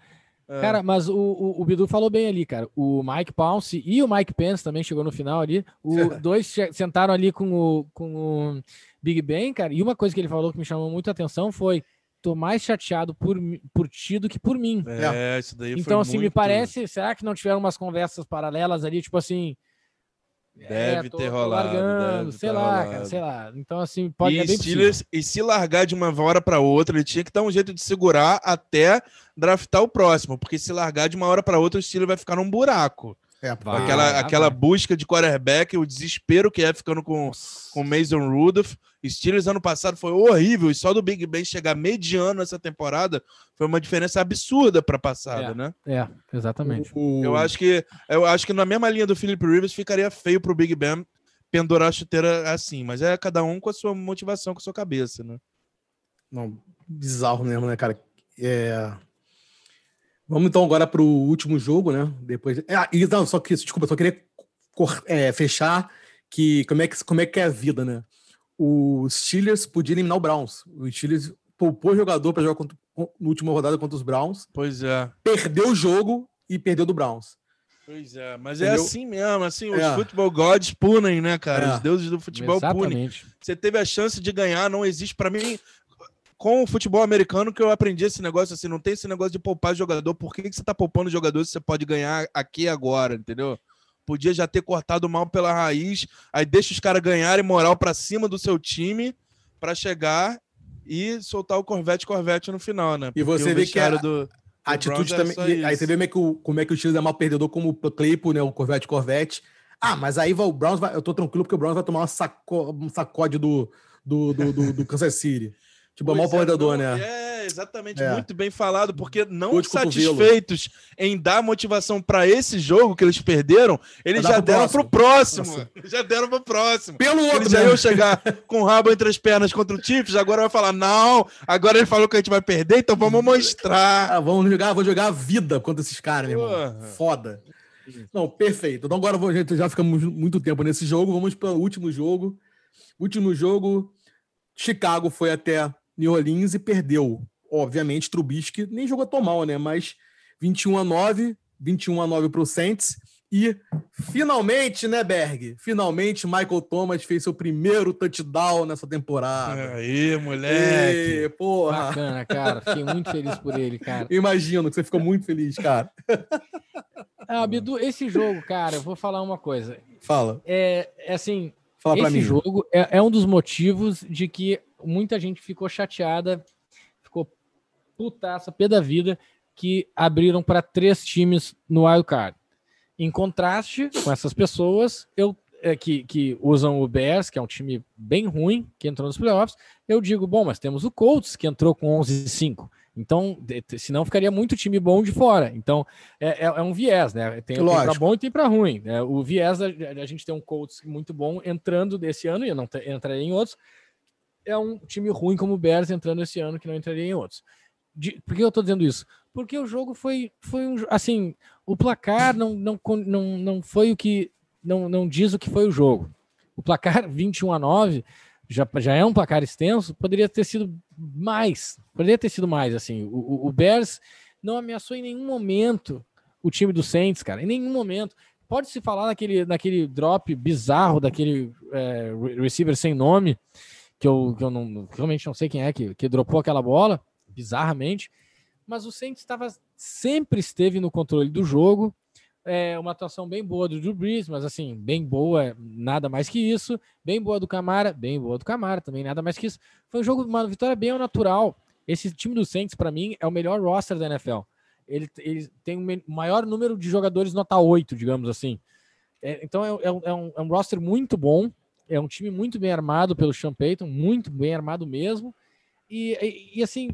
É. Cara, mas o, o, o Bidu falou bem ali, cara. O Mike Pounce e o Mike Pence também chegou no final ali. Os (laughs) dois sentaram ali com o, com o Big Ben, cara. E uma coisa que ele falou que me chamou muito a atenção foi tô mais chateado por, por ti do que por mim. É, isso daí Então, foi assim, me muito- parece, será que não tiveram umas conversas paralelas ali, tipo assim. Deve tô- ter rolado, largando, sei ter lá, cara, rolado. sei lá. Então, assim, pode e, é bem Steelers, e se largar de uma hora para outra, ele tinha que dar um jeito de segurar até draftar o próximo, porque se largar de uma hora para outra, o Steelers vai ficar num buraco. É, Vai. aquela vai. aquela busca de quarterback, o desespero que é ficando com com Mason Rudolph. Steelers ano passado foi horrível, e só do Big Ben chegar mediano essa temporada foi uma diferença absurda para passada, É. né? É, exatamente. o- Eu acho que eu acho que na mesma linha do Philip Rivers ficaria feio pro Big Ben pendurar a chuteira assim, mas é cada um com a sua motivação, com a sua cabeça, né? Não, bizarro mesmo, né, cara? É... Vamos então agora para o último jogo, né? Depois. Ah, e não, só que desculpa, só queria cor- é, fechar que como é que como é que é a vida, né? O Steelers podia eliminar o Browns. O Steelers poupou jogador para jogar contra, no última rodada contra os Browns, Pois é. perdeu o jogo e perdeu do Browns. Pois é, mas é Entendeu? assim mesmo, assim, os É. futebol gods punem, né, cara? É. Os deuses do futebol punem. Exatamente. Você teve a chance de ganhar, não existe para mim com o futebol americano que eu aprendi esse negócio assim, não tem esse negócio de poupar jogador. Por que, que você tá poupando jogador se você pode ganhar aqui e agora, entendeu? Podia já ter cortado mal pela raiz, aí deixa os caras ganharem moral pra cima do seu time pra chegar e soltar o Corvette Corvette no final, né? E Porque você o vê que a- do, A atitude também. e- Aí isso. você vê como é que o, como é que o Steelers é mal perdedor, como o Claypool, né? O Corvette Corvette. Ah, mas aí o Browns vai. Eu tô tranquilo porque o Browns vai tomar uma saco, um sacode do, do, do, do, do Kansas City. Tipo, é mal Pois é, perdedor, não, né? É, exatamente, É. muito bem falado, porque não satisfeitos em dar motivação para esse jogo que eles perderam, eles já pro deram pro próximo. Nossa. (laughs) Já deram pro próximo. Pelo outro, Eles já iam chegar com o rabo entre as pernas contra o Chiefs, agora vai falar, não, agora ele falou que a gente vai perder, então vamos mostrar. Ah, vamos jogar, vou jogar a vida contra esses caras, meu irmão. Foda. Não, perfeito. Então agora gente, já ficamos muito tempo nesse jogo. Vamos para o último jogo. Último jogo, Chicago foi até New Orleans e perdeu. Obviamente, Trubisky nem jogou tão mal, né? Mas 21 a 9, 21 a 9 para o Saints. E finalmente, né, Berg? Finalmente, Michael Thomas fez seu primeiro touchdown nessa temporada. Aí, moleque. Ê, porra! Bacana, cara. Fiquei muito feliz por ele, cara. Imagino que você ficou muito feliz, cara. (laughs) Ah, Bidu, esse jogo, cara, eu vou falar uma coisa. Fala. É, é assim, Fala esse mim. jogo é, é um dos motivos de que muita gente ficou chateada, ficou putaça, pé da vida, que abriram para três times no Wild Card. Em contraste com essas pessoas, eu é, que, que usam o Bears, que é um time bem ruim, que entrou nos playoffs, eu digo, bom, mas temos o Colts, que entrou com 11-5. Então, de- de- senão ficaria muito time bom de fora. Então, é, é- é um viés, né? Tem, tem para bom e tem para ruim. né? O viés da, da gente ter um Colts muito bom entrando desse ano, e eu não entraria em outros, é um time ruim como o Bears entrando esse ano, que não entraria em outros. De- por que eu tô dizendo isso? Porque o jogo foi, foi um. Assim, o placar não, não, não, não foi o que. Não, não diz o que foi o jogo. O placar (laughs) 21 a 9 já, já é um placar extenso, poderia ter sido mais. Poderia ter sido mais, assim. O, o- Bears não ameaçou em nenhum momento o time do Saints, cara. Em nenhum momento. Pode-se falar naquele, naquele drop bizarro daquele é, re- receiver sem nome, que eu, que eu não, realmente não sei quem é que, que dropou aquela bola, bizarramente. Mas o Saints estava, sempre esteve no controle do jogo. É uma atuação bem boa do Drew Brees, mas assim, bem boa, nada mais que isso. Bem boa do Camara, bem boa do Camara, também nada mais que isso. Foi um jogo, uma vitória bem ao natural. Esse time do Saints, para mim, é o melhor roster da NFL. Ele, ele tem o me- maior número de jogadores nota 8, digamos assim. É, então é, é um, é um- é um roster muito bom. É um time muito bem armado pelo Sean Payton, muito bem armado mesmo. E, e- e, assim,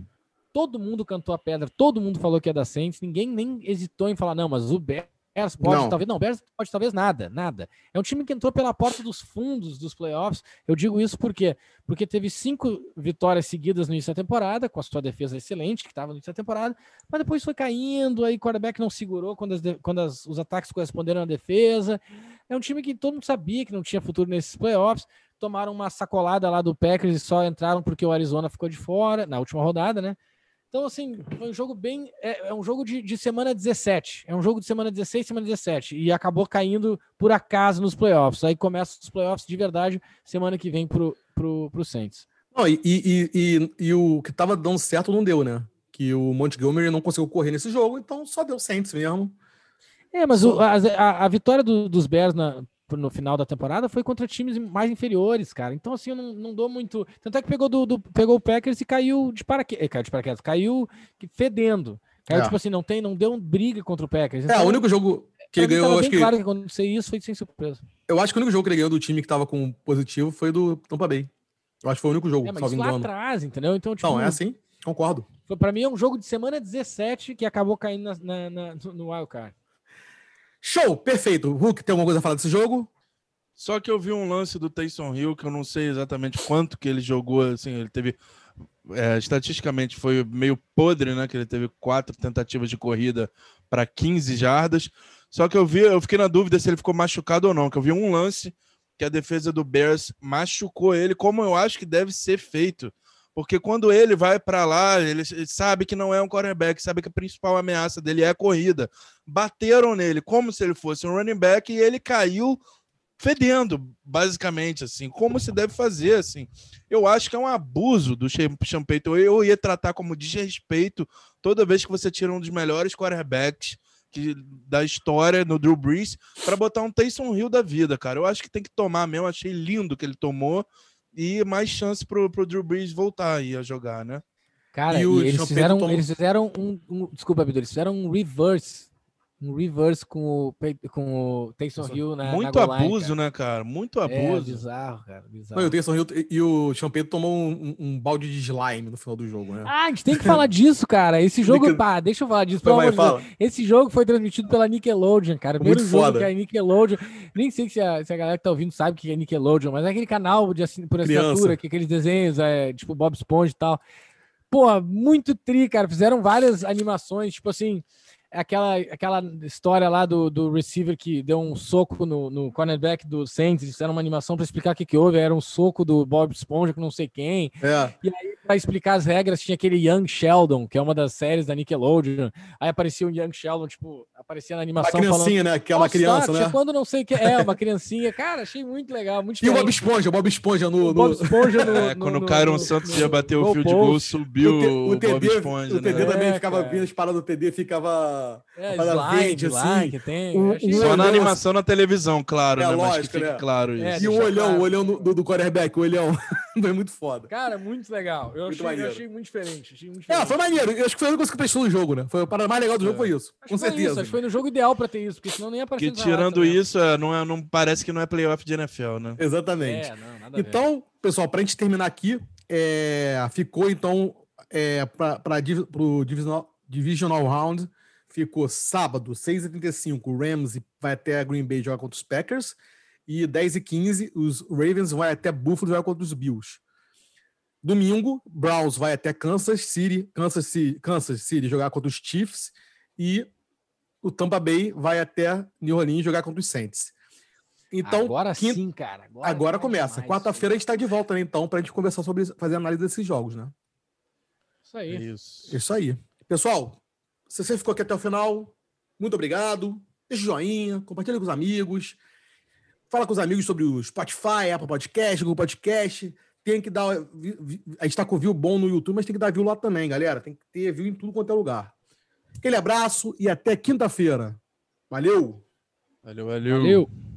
todo mundo cantou a pedra, todo mundo falou que é da Saints, ninguém nem hesitou em falar, não, mas o Bears pode Não. talvez, não, Bears pode talvez nada, nada. É um time que entrou pela porta dos fundos dos playoffs. Eu digo isso porque porque teve cinco vitórias seguidas no início da temporada, com a sua defesa excelente, que estava no início da temporada, mas depois foi caindo, aí o quarterback não segurou quando, as quando as- os ataques corresponderam à defesa. É um time que todo mundo sabia que não tinha futuro nesses playoffs. Tomaram uma sacolada lá do Packers e só entraram porque o Arizona ficou de fora na última rodada, né? Então, assim, foi um jogo bem. É, é um jogo de, de semana 17. É um jogo de semana 16, semana 17. E acabou caindo por acaso nos playoffs. Aí começa os playoffs de verdade semana que vem pro, pro, pro Saints. Não, e, e, e, e, o que tava dando certo não deu, né? Que o Montgomery não conseguiu correr nesse jogo, então só deu Saints mesmo. É, mas o, a, a, vitória do, dos Bears na, no final da temporada foi contra times mais inferiores, cara. Então, assim, eu não, não dou muito. Tanto é que pegou, do, do pegou o Packers e caiu de paraquedas. Caiu de paraquedas, caiu fedendo. Caiu, é. tipo assim, não tem, não deu briga contra o Packers. Então, é, o único jogo que ele ganhou, acho que. claro que acontecer isso foi sem surpresa. Eu acho que o único jogo que ele ganhou do time que tava com positivo foi do Tampa Bay. Eu acho que foi o único jogo, é, mas lá atrás, entendeu? Então, tipo, não, é assim, concordo. Pra mim é um jogo de semana 17 que acabou caindo na, na, na, no Wildcard. Show, perfeito. Hulk, tem alguma coisa a falar desse jogo? Só que eu vi um lance do Taysom Hill que eu não sei exatamente quanto que ele jogou, assim, ele teve é, estatisticamente foi meio podre, né? Que ele teve quatro tentativas de corrida para 15 jardas. Só que eu vi, eu fiquei na dúvida se ele ficou machucado ou não, que eu vi um lance que a defesa do Bears machucou ele, como eu acho que deve ser feito. Porque quando ele vai para lá, ele sabe que não é um quarterback, sabe que a principal ameaça dele é a corrida. Bateram nele como se ele fosse um running back e ele caiu fedendo, basicamente, assim, como se deve fazer, assim. Eu acho que é um abuso do Payton. Eu ia tratar como desrespeito toda vez que você tira um dos melhores quarterbacks que, da história no Drew Brees para botar um Taysom Hill da vida, cara. Eu acho que tem que tomar mesmo. Achei lindo que ele tomou e mais chance pro, pro Drew Brees voltar aí a jogar, né? Cara, e, e eles, fizeram, eles fizeram um, um Desculpa, Abdul, eles fizeram um reverse. Um reverse com o, com o Taysom Hill na Muito na abuso, né, cara? Muito é, abuso. É, bizarro, cara. Bizarro. Não, e o Taysom Hill e o Champeito tomou um, um, balde de slime no final do jogo, né? Ah, a gente tem que falar disso, cara. Esse (laughs) jogo, pá, deixa eu falar disso. Vai, fala. Esse jogo foi transmitido pela Nickelodeon, cara. Primeiro Muito jogo foda. que é Nickelodeon. Nem sei se a, se a galera que tá ouvindo sabe o que é Nickelodeon, mas é aquele canal de assin, por assinatura, que aqueles desenhos, é, tipo Bob Esponja e tal. Pô, muito tri, cara. Fizeram várias animações, tipo assim aquela, aquela história lá do, do receiver que deu um soco no, no cornerback do Saints, fizeram uma animação para explicar o que, que houve, era um soco do Bob Esponja com não sei quem. É. E aí, para explicar as regras, tinha aquele Young Sheldon, que é uma das séries da Nickelodeon. Aí aparecia o um Young Sheldon, tipo, aparecia na animação. Uma criancinha, falando, né? Que é uma criança, né? Quando não sei o que é, uma criancinha. Cara, achei muito legal. Muito e o Bob Esponja, o Bob Esponja no. no... Bob Esponja no. (laughs) É, quando o Kyron Santos ia bater o fio de gol, subiu o, o, TD, Bob Esponja. O TD né? também é, ficava vindo, as paradas do TD ficava. É, slide, assim. Lá, que tem. Um, um Só na animação na televisão, claro, é, né? Lógico, Mas que fique né? claro é, isso. e o olhão, claro. o olhão do, do quarterback, o olhão. (laughs) Foi muito foda. Cara, muito legal. Eu, muito achei, eu achei, muito diferente. Achei muito diferente. É, foi maneiro. Eu acho que foi a única coisa que prestou no jogo, né? Foi a parada mais legal do jogo, foi isso. Acho com certeza. Isso. Acho que foi no jogo ideal pra ter isso, porque senão nem ia aparecer. Porque tirando isso, é, não, é, não parece que não é playoff de NFL, né? Exatamente. É, não, então, pessoal, pra gente terminar aqui, é, ficou então é, para o divisional, divisional Round ficou sábado, 6h35, Rams vai até Green Bay jogar contra os Packers. E 10h15, os Ravens vai até Buffalo jogar contra os Bills. Domingo, Browns vai até Kansas City, Kansas City, Kansas City jogar contra os Chiefs. E o Tampa Bay vai até New Orleans jogar contra os Saints. Então, agora quinta... sim, cara. Agora, agora começa. Quarta-feira a gente está de volta, né? Então, para a gente conversar sobre fazer análise desses jogos, né? Isso aí. É isso. isso aí. Pessoal, se você ficou aqui até o final, muito obrigado. Deixa o joinha, compartilha com os amigos. Fala com os amigos sobre o Spotify, Apple Podcast, Google Podcast. Tem que dar. A gente tá com view bom no YouTube, mas tem que dar view lá também, galera. Tem que ter view em tudo quanto é lugar. Aquele abraço e até quinta-feira. Valeu! Valeu, valeu. Valeu!